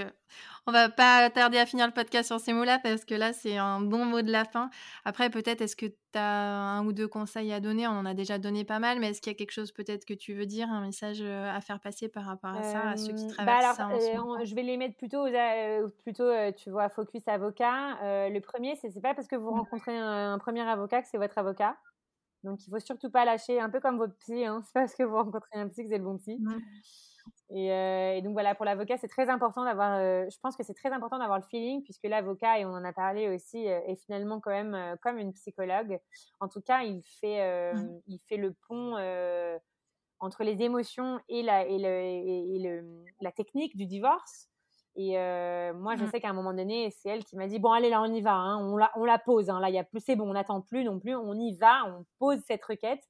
on va pas tarder à finir le podcast sur ces mots-là parce que là, c'est un bon mot de la fin. Après, peut-être, est-ce que tu as un ou deux conseils à donner? On en a déjà donné pas mal, mais est-ce qu'il y a quelque chose peut-être que tu veux dire, un message à faire passer par rapport à ça, à ceux qui bah traversent ça en ce moment? Je vais les mettre plutôt, plutôt tu vois, focus avocat. le premier, c'est c'est pas parce que vous mmh. rencontrez un, premier avocat que c'est votre avocat. Donc, il faut surtout pas lâcher, un peu comme votre psy. Hein. C'est pas parce que vous rencontrez un psy que c'est le bon psy. Euh, et, donc voilà, pour l'avocat, c'est très important d'avoir, euh, je pense que c'est très important d'avoir le feeling, puisque l'avocat, et on en a parlé aussi, euh, est finalement quand même comme une psychologue. En tout cas, il fait, mmh. il fait le pont entre les émotions et la, et, le, et, le, la technique du divorce. Et moi, je mmh. sais qu'à un moment donné, c'est elle qui m'a dit bon, allez là, on y va, hein, on, la, on la pose. Hein, là, y a plus, c'est bon, on n'attend plus non plus, on y va, on pose cette requête.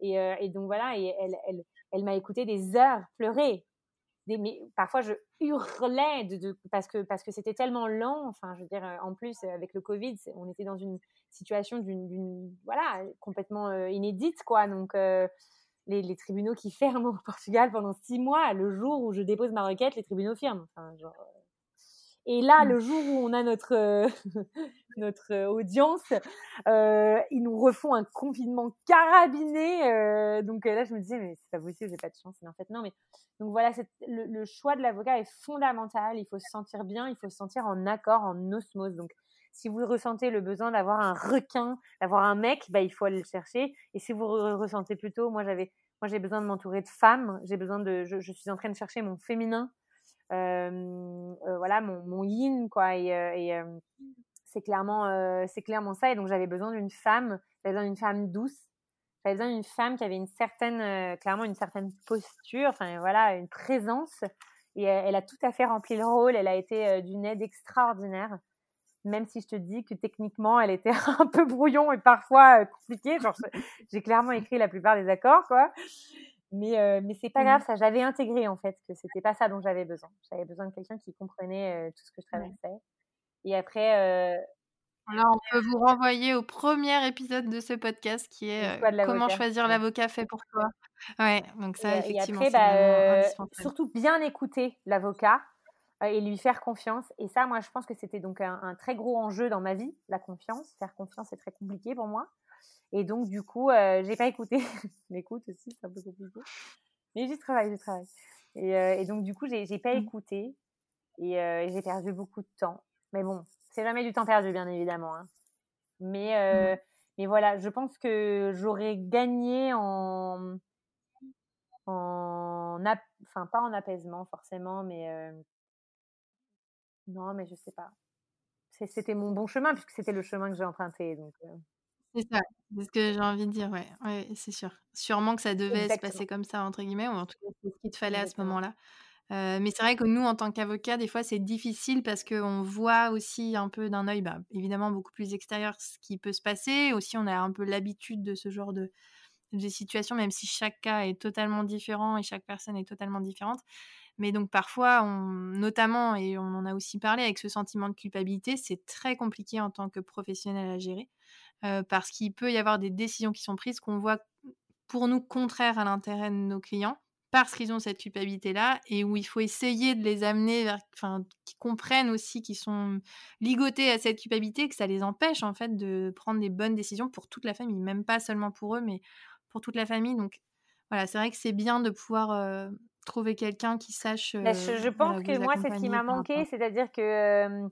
Et, et donc voilà, et elle, elle elle m'a écouté des heures pleurer. Mais parfois, je hurlais de, parce que parce que c'était tellement lent. Enfin, je veux dire, en plus avec le Covid, on était dans une situation d'une voilà complètement euh, inédite, quoi. Donc euh, les, tribunaux qui ferment au Portugal pendant six mois, le jour où je dépose ma requête, les tribunaux ferment. Et là, mmh. le jour où on a notre, euh, notre euh, audience, euh, ils nous refont un confinement carabiné. donc là, je me disais, mais c'est pas possible, j'ai pas de chance. Mais en fait, non. Mais donc voilà, le, le, choix de l'avocat est fondamental. Il faut se sentir bien, il faut se sentir en accord, en osmose. Donc si vous ressentez le besoin d'avoir un requin, d'avoir un mec, bah, il faut aller le chercher. Et si vous ressentez plutôt, moi j'avais, moi j'ai besoin de m'entourer de femmes. J'ai besoin de, je, je suis en train de chercher mon féminin. Voilà mon, mon, yin quoi et, et c'est clairement c'est clairement ça et donc j'avais besoin d'une femme j'avais besoin d'une femme douce j'avais besoin d'une femme qui avait une certaine clairement une certaine posture enfin voilà une présence et elle, a tout à fait rempli le rôle elle a été d'une aide extraordinaire même si je te dis que techniquement elle était un peu brouillon et parfois compliquée genre j'ai clairement écrit la plupart des accords quoi mais, euh, mais c'est pas grave, ça j'avais intégré en fait que c'était pas ça dont j'avais besoin. J'avais besoin de quelqu'un qui comprenait tout ce que je traversais. Et après. Là, on peut vous renvoyer au premier épisode de ce podcast qui est Comment choisir l'avocat fait pour toi. Ouais, donc ça, effectivement. Et après, bah, surtout bien écouter l'avocat et lui faire confiance. Et ça, moi, je pense que c'était donc un, un, très gros enjeu dans ma vie, la confiance. Faire confiance, c'est très compliqué pour moi. Et donc, du coup, euh, j'ai pas écouté. L'écoute aussi, c'est un peu compliqué. Mais j'y travaille, j'y travaille. Et, euh, et, donc, du coup, j'ai pas mmh. écouté. Et euh, j'ai perdu beaucoup de temps. Mais bon, c'est jamais du temps perdu, bien évidemment. Hein. Mais, euh, mmh. mais voilà, je pense que j'aurais gagné en. en enfin, pas en apaisement, forcément, mais. Euh, non, mais je sais pas. C'était mon bon chemin, puisque c'était le chemin que j'ai emprunté. Donc, euh. C'est ça, c'est ce que j'ai envie de dire, ouais, ouais c'est sûr. Sûrement que ça devait se passer comme ça, entre guillemets, ou en tout cas, c'est ce qu'il te fallait à ce moment-là. mais c'est vrai que nous, en tant qu'avocats, des fois, c'est difficile parce qu'on voit aussi un peu d'un œil, bah, évidemment, beaucoup plus extérieur ce qui peut se passer. Aussi, on a un peu l'habitude de ce genre de, de situation, même si chaque cas est totalement différent et chaque personne est totalement différente. Mais donc parfois, on, notamment, et on en a aussi parlé avec ce sentiment de culpabilité, c'est très compliqué en tant que professionnel à gérer parce qu'il peut y avoir des décisions qui sont prises qu'on voit pour nous contraires à l'intérêt de nos clients parce qu'ils ont cette culpabilité-là et où il faut essayer de les amener vers, enfin, qu'ils comprennent aussi qu'ils sont ligotés à cette culpabilité, que ça les empêche en fait de prendre des bonnes décisions pour toute la famille, même pas seulement pour eux, mais pour toute la famille. Donc voilà, c'est vrai que c'est bien de pouvoir trouver quelqu'un qui sache. je, pense que moi, c'est ce qui m'a manqué, c'est-à-dire que.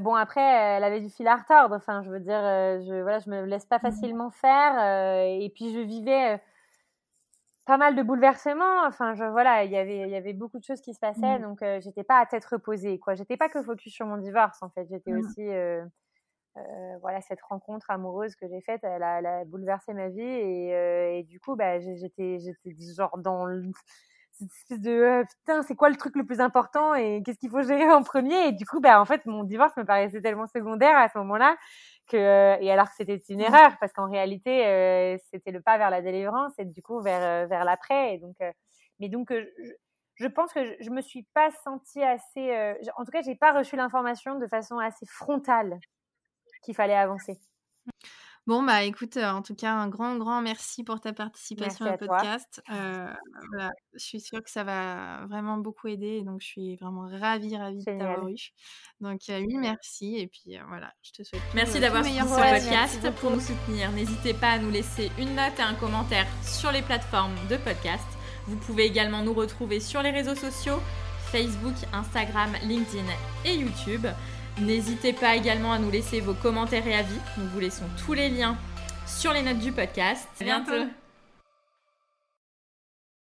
Bon après, elle avait du fil à retordre. Enfin, je veux dire, je voilà, je me laisse pas mmh facilement faire. et puis je vivais pas mal de bouleversements. Enfin, je, voilà, il y avait, il y avait beaucoup de choses qui se passaient, mmh. donc je j'étais pas à tête reposée, quoi. J'étais pas que focus sur mon divorce, en fait. J'étais mmh. aussi, voilà, cette rencontre amoureuse que j'ai faite, elle a, elle a, bouleversé ma vie et, et du coup, bah, j'étais, j'étais genre dans cette espèce de putain, c'est quoi le truc le plus important et qu'est-ce qu'il faut gérer en premier? Et du coup, bah, en fait, mon divorce me paraissait tellement secondaire à ce moment-là que et alors que c'était une mmh. erreur parce qu'en réalité euh, c'était le pas vers la délivrance et du coup vers euh, vers l'après et donc euh, mais donc je, je, pense que je, je, me suis pas sentie assez en tout cas j'ai pas reçu l'information de façon assez frontale qu'il fallait avancer. Bon, bah écoute, en tout cas, un grand, grand merci pour ta participation au podcast. voilà, je suis sûre que ça va vraiment beaucoup aider. Et donc, je suis vraiment ravie, ravie de t'avoir eu. Donc, oui, merci. Et puis, voilà, je te souhaite. Merci d'avoir suivi ce podcast. Pour nous soutenir, n'hésitez pas à nous laisser une note et un commentaire sur les plateformes de podcast. Vous pouvez également nous retrouver sur les réseaux sociaux Facebook, Instagram, LinkedIn et YouTube. N'hésitez pas également à nous laisser vos commentaires et avis. Nous vous laissons tous les liens sur les notes du podcast. À bientôt.